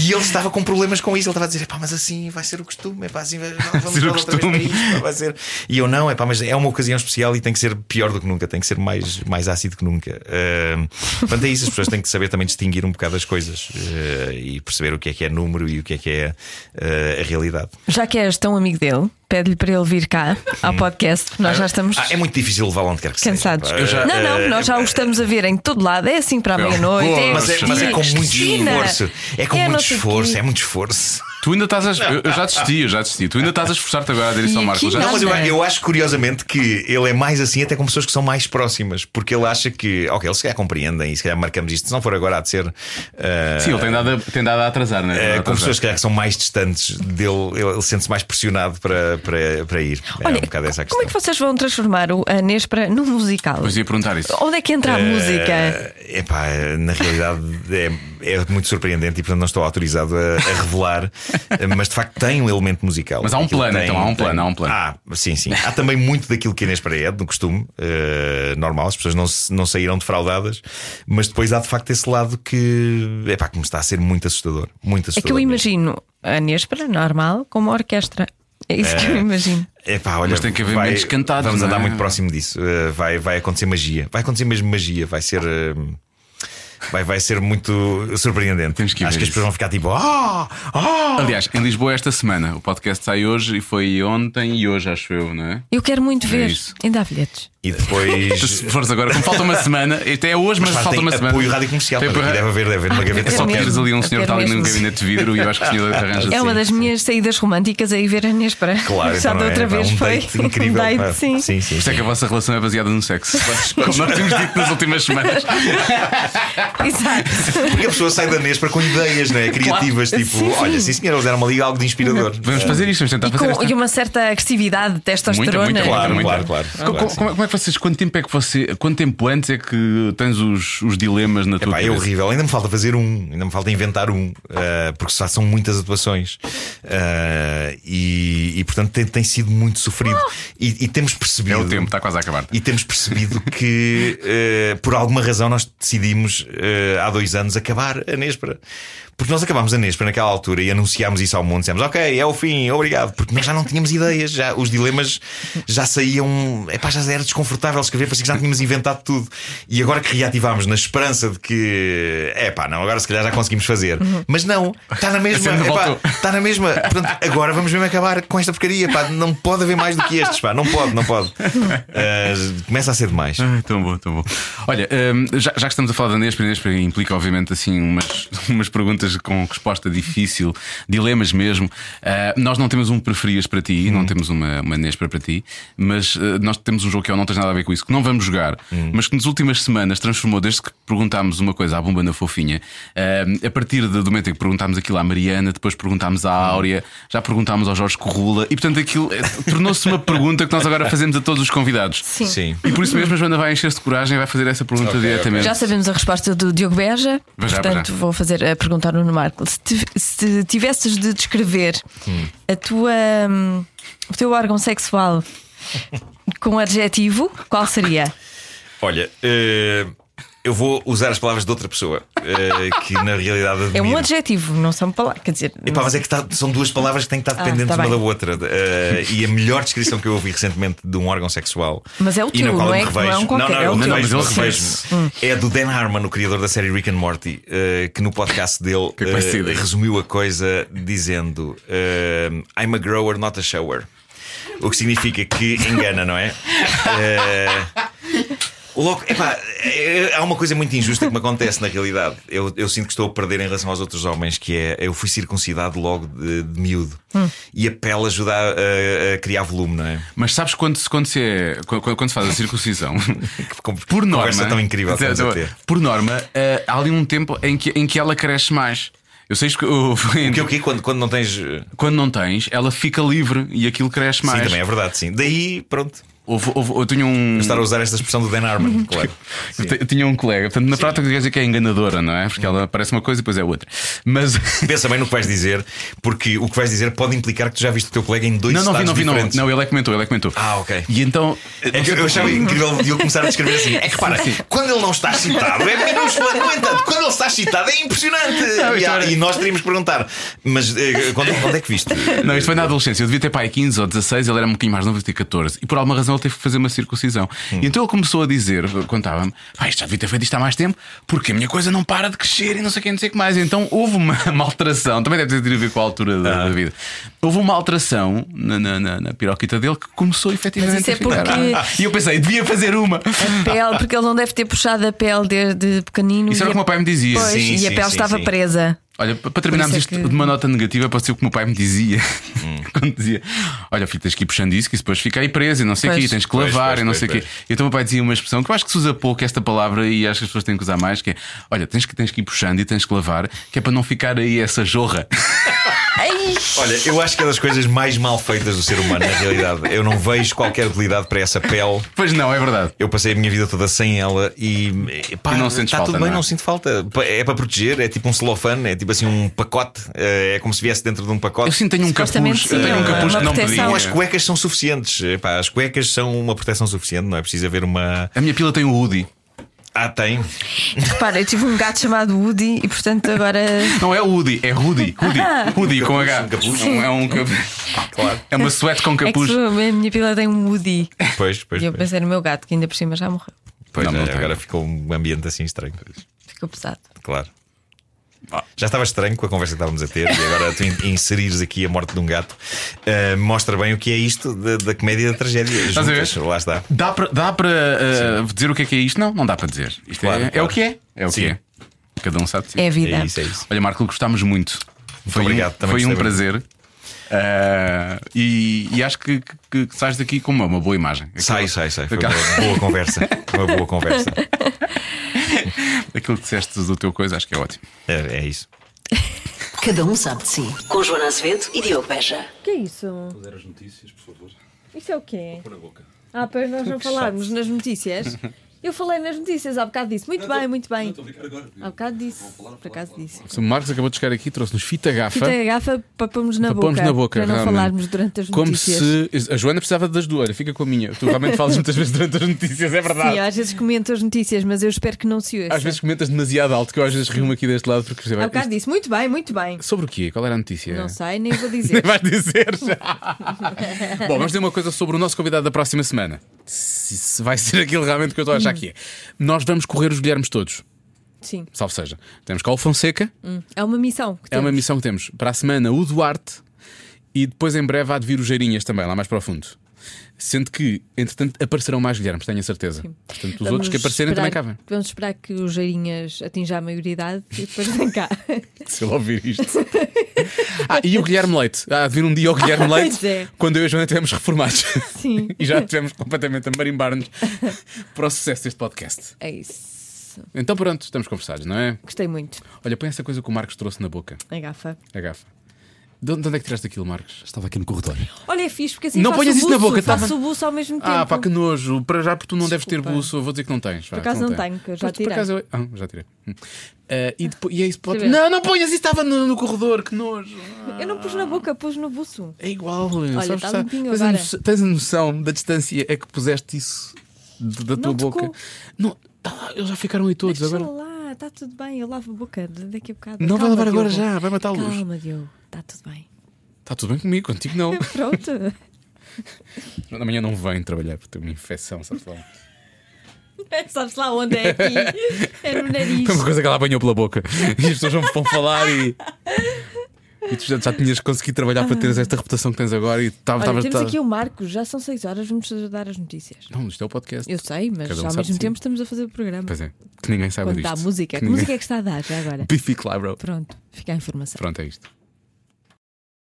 E ele estava com problemas com isso. Ele estava a dizer: mas assim vai ser o costume. Epá, assim vai, vamos Ser o costume. isto, vai ser. E eu não, epá, mas é uma ocasião especial e tem que ser pior do que nunca, tem que ser mais, mais ácido que nunca. Uh, portanto, é isso. As pessoas têm que saber também distinguir um bocado as coisas uh, e perceber o que é que é número e o que é que é uh, a realidade. Já que és tão amigo dele, pede-lhe para ele vir cá ao podcast. Nós já estamos. Ah, é muito difícil levá-lo onde quer que Cansados. seja. Já- Não, não, nós já o estamos a ver em todo lado. É assim para a Boa, meia-noite. é Mas é, mas é com muito Cristina, esforço. É com é muito esforço, é muito esforço. Tu ainda estás a. Eu eu já desisti, eu já desisti. Tu ainda estás a esforçar-te agora a dizer isso ao E Marco. aqui Já não, mas eu, eu acho curiosamente que ele é mais assim até com pessoas que são mais próximas, porque ele acha que, ok, eles se calhar compreendem e se calhar marcamos isto, se não for agora há de ser. ah, Sim, ele tem dado a, tem dado a atrasar, não é? eh, a com atrasar. pessoas que calhar que são mais distantes dele, ele, ele sente-se mais pressionado para, para, para ir. é Olha, um bocado essa a como é questão. que vocês vão transformar o a Nespra num musical? Pois ia perguntar isso. Onde é que entra a música? É pá, na realidade é, é muito surpreendente e portanto não estou autorizado a, a revelar, mas de facto tem um elemento musical. Mas há um Aquilo plano, então, há um plano, há um plano. Ah, sim, sim. Há também muito daquilo que a Pereira é, do costume, eh, normal, as pessoas não, não saíram defraudadas, mas depois há de facto esse lado que é pá, que me está a ser muito assustador. Muito É assustador. que eu mesmo. imagino a Nespra normal com uma orquestra. É isso que eu imagino. Epá, olha, Mas tem que haver vai- momentos cantados, Vamos não é? andar muito próximo disso. Uh, vai, vai acontecer magia. Vai acontecer mesmo magia. Vai ser. uh, Vai, vai ser muito surpreendente. Temos que Acho que as pessoas vão ficar tipo. Ah! Ah! Aliás, em Lisboa esta semana, o podcast sai hoje e foi ontem e hoje, acho eu, não é? Eu quero muito ver. isso. Ainda há bilhetes. E depois. Se fores agora, como falta uma semana, até é hoje, mas, Mas falta uma semana. apoio rádio comercial. Tem apoio- deve haver, deve haver uma gaveta É só pedires ali um senhor está ali num gabinete de vidro e eu acho que o senhor arranja É uma das minhas saídas românticas aí ver a Nespra. Claro, Já então da é? outra Pá, vez um foi. date incrível. Um date, sim. sim, sim. Isso é que a vossa relação é baseada no sexo. Como nós tínhamos dito nas últimas semanas. Exato. Porque a pessoa sai da Nespa com ideias não é? criativas, tipo, Sim, sim. olha, sim senhor, eles eram ali algo de inspirador. Vamos fazer isto, vamos tentar E, fazer com, esta. e uma certa agressividade, testosterona. Muita, muita, Claro, muita. claro, claro. Claro, sim. como, é- como é que vocês, quanto tempo é que você, quanto tempo antes é que tens os, os dilemas na tua Epá, é horrível, ainda me falta fazer um, ainda me falta inventar um, ah, porque só são muitas atuações Ah, e, e, portanto tem, tem sido muito sofrido. E, e temos É percebido. o tempo, está quase a acabar. E temos percebido que, eh, por alguma razão, nós decidimos há dois anos acabar a Nespra. Porque nós acabámos a Nespra naquela altura e anunciámos isso ao mundo. Dissemos, ok, é o fim, obrigado. Porque nós já não tínhamos ideias, já, os dilemas já saíam. Epá, já era desconfortável escrever, parecia que já tínhamos inventado tudo. E agora que reativámos na esperança de que, é pá, não, agora se calhar já conseguimos fazer. Mas não, está na mesma. Ainda epá. Está na mesma. Portanto, agora vamos mesmo acabar com esta porcaria. Pá. Não pode haver mais do que estes. Pá. Não pode, não pode. Uh, começa a ser demais. Ai, tão bom, tão bom. Olha, hum, já, já que estamos a falar da Nespra, a Nespra implica, obviamente, assim, umas, umas perguntas com resposta difícil, dilemas mesmo. Ah, nós não temos um preferias para ti, não temos uma, uma Nespra para ti, mas ah, nós temos um jogo que eu não tens nada a ver com isso, que não vamos jogar, mas que nas últimas semanas transformou, desde que perguntámos uma coisa à bomba na fofinha, ah, a partir do momento em que perguntámos aquilo à Mariana, depois perguntámos à Áurea, já perguntámos ao Jorge Corrula, e portanto aquilo eh, tornou-se uma pergunta que nós agora fazemos a todos os convidados. Sim. Sim. E por isso mesmo a Joana vai encher-se de coragem e vai fazer essa pergunta Ok, diretamente. Já sabemos a resposta do Diogo Beja, portanto já. vou fazer a perguntar ao Nuno Marco. Se, se tivesses de descrever a tua, hum, o teu órgão sexual com adjetivo, qual seria? Olha, eh, eu vou usar as palavras de outra pessoa eh, que na realidade É admiro. um adjetivo, não são palavras. Quer dizer, Epá, mas é que tá- são duas palavras que têm que estar Ah, dependentes tá uma da outra. Eh, e a melhor descrição que eu ouvi recentemente de um órgão sexual. Mas é o teu, não é- não é um revejo. qualquer, não, não, é o eu teu. ele revejo-me. É do Dan Harmon, o criador da série Rick and Morty, eh, que no podcast dele é resumiu a coisa dizendo: I'm a grower, not a shower. O que significa que engana, não é? Eh, Logo, epá, é- há uma coisa muito injusta que me acontece na realidade. Eu, eu sinto que estou a perder em relação aos outros homens, que é eu fui circuncidado logo de, de miúdo. E a pele ajuda a, a- a criar volume, não é? Mas sabes quando, se- quando, se é, quando, quando se faz a circuncisão, por norma. Conversa tão incrível que estamos a ter. Por norma, eh, há ali um tempo em que, em que ela cresce mais. Eu sei que o- O que o quê? Quando, quando não tens. Sim, quando não tens, ela fica livre e aquilo cresce mais. também é verdade, sim. Daí, pronto. Houve, houve- eu tinha um. Estar a usar esta expressão do Dan Harmon, claro. Eu, tinha um colega, portanto, na prática quer dizer que é enganadora, não é? Porque ela parece uma coisa e depois é outra. Mas. Pensa bem no que vais dizer, porque o que vais dizer pode implicar que tu já viste o teu colega em dois Não, não vi, estados não vi, não. diferentes. Não, ele é que comentou, ele é que comentou. Ah, ok. E então. É que eu achava incrível de eu começar a descrever assim. É que para, quando ele não está excitado é minúsculo. No entanto, quando ele está excitado é impressionante. Não, e, há- e nós teríamos que perguntar, mas eh, quando, quando é que viste? Não, isto foi na adolescência. Eu devia ter pai 15 ou 16, ele era um bocadinho mais novo, eu tinha 14. E por alguma razão ele teve que fazer uma circuncisão. Hum. E então ele começou a dizer, contava-me, "Pá, isto já devia ter feito isto há mais tempo, porque a minha coisa não para de crescer e não sei o que, não sei o que mais. Então houve uma, uma alteração, também deve ter a ver com a altura da, Ah. da vida. Houve uma alteração na, na, na, na piroquita dele que começou efetivamente Mas isso é porque- E eu pensei, devia fazer uma. A pele, porque ele não deve ter puxado a pele desde pequenino. Isso era o que o meu pai me dizia. Pois, Sim, e sim, a pele sim, estava sim. presa. Olha, pa- para terminarmos Por isto é que- de uma nota negativa, pode ser o que o meu pai me dizia. Hum. Quando dizia: Olha, filho, tens que ir puxando isso, que isso depois fica aí preso e não sei o quê, Pois. tens que Pois, lavar pois, e não pois, sei o quê. pois. E então o meu pai dizia uma expressão que eu acho que se usa pouco esta palavra e acho que as pessoas têm que usar mais: que é: Olha, tens que, tens que ir puxando e tens que lavar, que é para não ficar aí essa jorra. Olha, eu acho que é das coisas mais mal feitas do ser humano, na realidade. Eu não vejo qualquer utilidade para essa pele. pois não, é verdade. Eu passei a minha vida toda sem ela e, pá, E não sentes está falta, tudo bem, não é? não sinto falta. É para proteger, é tipo um celofane, é tipo assim um pacote, eh, é como se viesse dentro de um Eu pacote. sim tenho um capuz, eu sim, tenho um é capuz que não proteção. as cuecas são suficientes. Epá, as cuecas são uma proteção suficiente, não é preciso haver uma. A minha pila tem o Woody. Ah, tem. Repara, eu tive um gato chamado Woody e portanto agora. Não é Woody, é Rudy. Rudy, Rudy com H. um capuz. Não é um capuz. Claro. É uma suéte com É que capuz. a minha pila tem um Woody. Pois, pois. E eu pois. pensei no meu gato, que ainda por cima já morreu. Pois Não, é, não agora ficou um ambiente assim estranho. Ficou pesado. Claro. Já estava estranho com a conversa que estávamos a ter e agora tu in- inserires aqui a morte de um gato eh, mostra bem o que é isto da, da comédia da tragédia. Estás a ver? Juntas, lá está. Dá para dá para, uh, dizer o que é que é isto? Não, não dá para dizer. Isto Claro, é, é claro. o que é. É o Sim. que é. Cada um sabe de si. É a vida. É isso, é isso. Olha, Marco, gostámos muito. Foi obrigado, um, também foi um prazer. Uh, e, e acho que, que, que sais daqui com uma, uma boa imagem. Sai, Aquilo- sai, sai. Foi aquela- uma boa conversa. Uma boa conversa. Aquilo que disseste do teu coisa, acho que é ótimo. É, é isso. Cada um sabe de si. Com Joana Azevedo e Diogo Beja. O que é isso? Fazer as notícias, por favor. Isso é o quê? Pôr a boca. Ah, para nós não falarmos nas notícias. Eu falei nas notícias há bocado disso. Muito bem, muito bem. Há bocado disse. Por acaso disse. O Marcos acabou de chegar aqui, trouxe-nos fita gafa. Fita a garrafa para pôrmos na para boca. pormos na boca, para não realmente. falarmos durante as Como notícias. se. A Joana precisava das duas, fica com a minha. Tu realmente falas muitas vezes durante as notícias, é verdade. Sim, às vezes comento as notícias, mas eu espero que não se ouça. Às vezes comentas demasiado alto, que eu às vezes rio-me aqui deste lado porque Há bocado disse. Muito bem, muito bem. Sobre o quê? Qual era a notícia? Não sei, nem vou Nem dizer. vais dizer já. Bom, vamos dizer uma coisa sobre o nosso convidado da próxima semana. Se, se vai ser aquilo realmente que eu estou a achar que é. Nós vamos correr os Guilhermes todos. Sim. Salve seja. Temos cá o Fonseca, Hum, É uma missão. Que é uma missão que temos. Para a semana, o Duarte e depois em breve há de vir o Geirinhas também, lá mais para o fundo. Sendo que, entretanto, aparecerão mais Guilhermes, tenho a certeza. Portanto, os Vamos outros que aparecerem esperar- também cá vêm. Vamos esperar que os Geirinhas atinjam a maioridade e depois vem cá. Se ele ouvir isto. ah, e o Guilherme Leite. Há de vir um dia o Guilherme Leite Pois é. quando eu e a Joana estivermos reformados. Sim. e já estivemos completamente a marimbar-nos para o sucesso deste podcast. É isso. Então pronto, estamos conversados, não é? Gostei muito. Olha, põe essa coisa que o Marcos trouxe na boca. A gafa. A gafa. De onde de onde é que tiraste aquilo, Marcos? Estava aqui no corredor. Olha, é fixe, porque assim Não ponhas isso na boca, tá faço bem. o buço ao mesmo tempo. Ah, pá, que nojo. Para já, porque tu não deves ter Desculpa. buço. Eu vou dizer que não tens. Por acaso não tenho, que eu já tirei. Por acaso eu... Ah, já tirei. Ah, e, depois, e é isso. Pode... Não, não ponhas isso. Estava no, no corredor. Que nojo. Eu não pus na boca, pus no buço. É igual. Olha, tá limpinho tens, a agora. noção, tens a noção da distância a que puseste isso de- da tua Não tocou. boca? Não, tá lá, eles já ficaram aí todos Deixa agora. lá, está tudo bem, eu lavo a boca daqui a bocado. Não vai Calma, lavar agora Diogo. já, vai matá-los. Calma, Diogo, está tudo bem. Está tudo bem comigo, contigo não. Pronto. Amanhã não vem trabalhar porque tem uma infecção, sabes lá? Sabes lá onde é aqui? É no nariz. Foi uma coisa que ela apanhou pela boca. E as pessoas vão, vão falar e. E tu já, já tinhas conseguido trabalhar para teres esta reputação que tens agora e estava. Olha, temos aqui o Marcos, já são 6 horas, vamos dar as notícias. Não, isto é o podcast. Eu sei, mas um ao mesmo de si. tempo estamos a fazer o programa. Pois é, que ninguém saiba Quando disto. dá música. Que ninguém- música é que está a dar já agora? Biffy Clyro. Pronto, fica a informação. Pronto, é isto.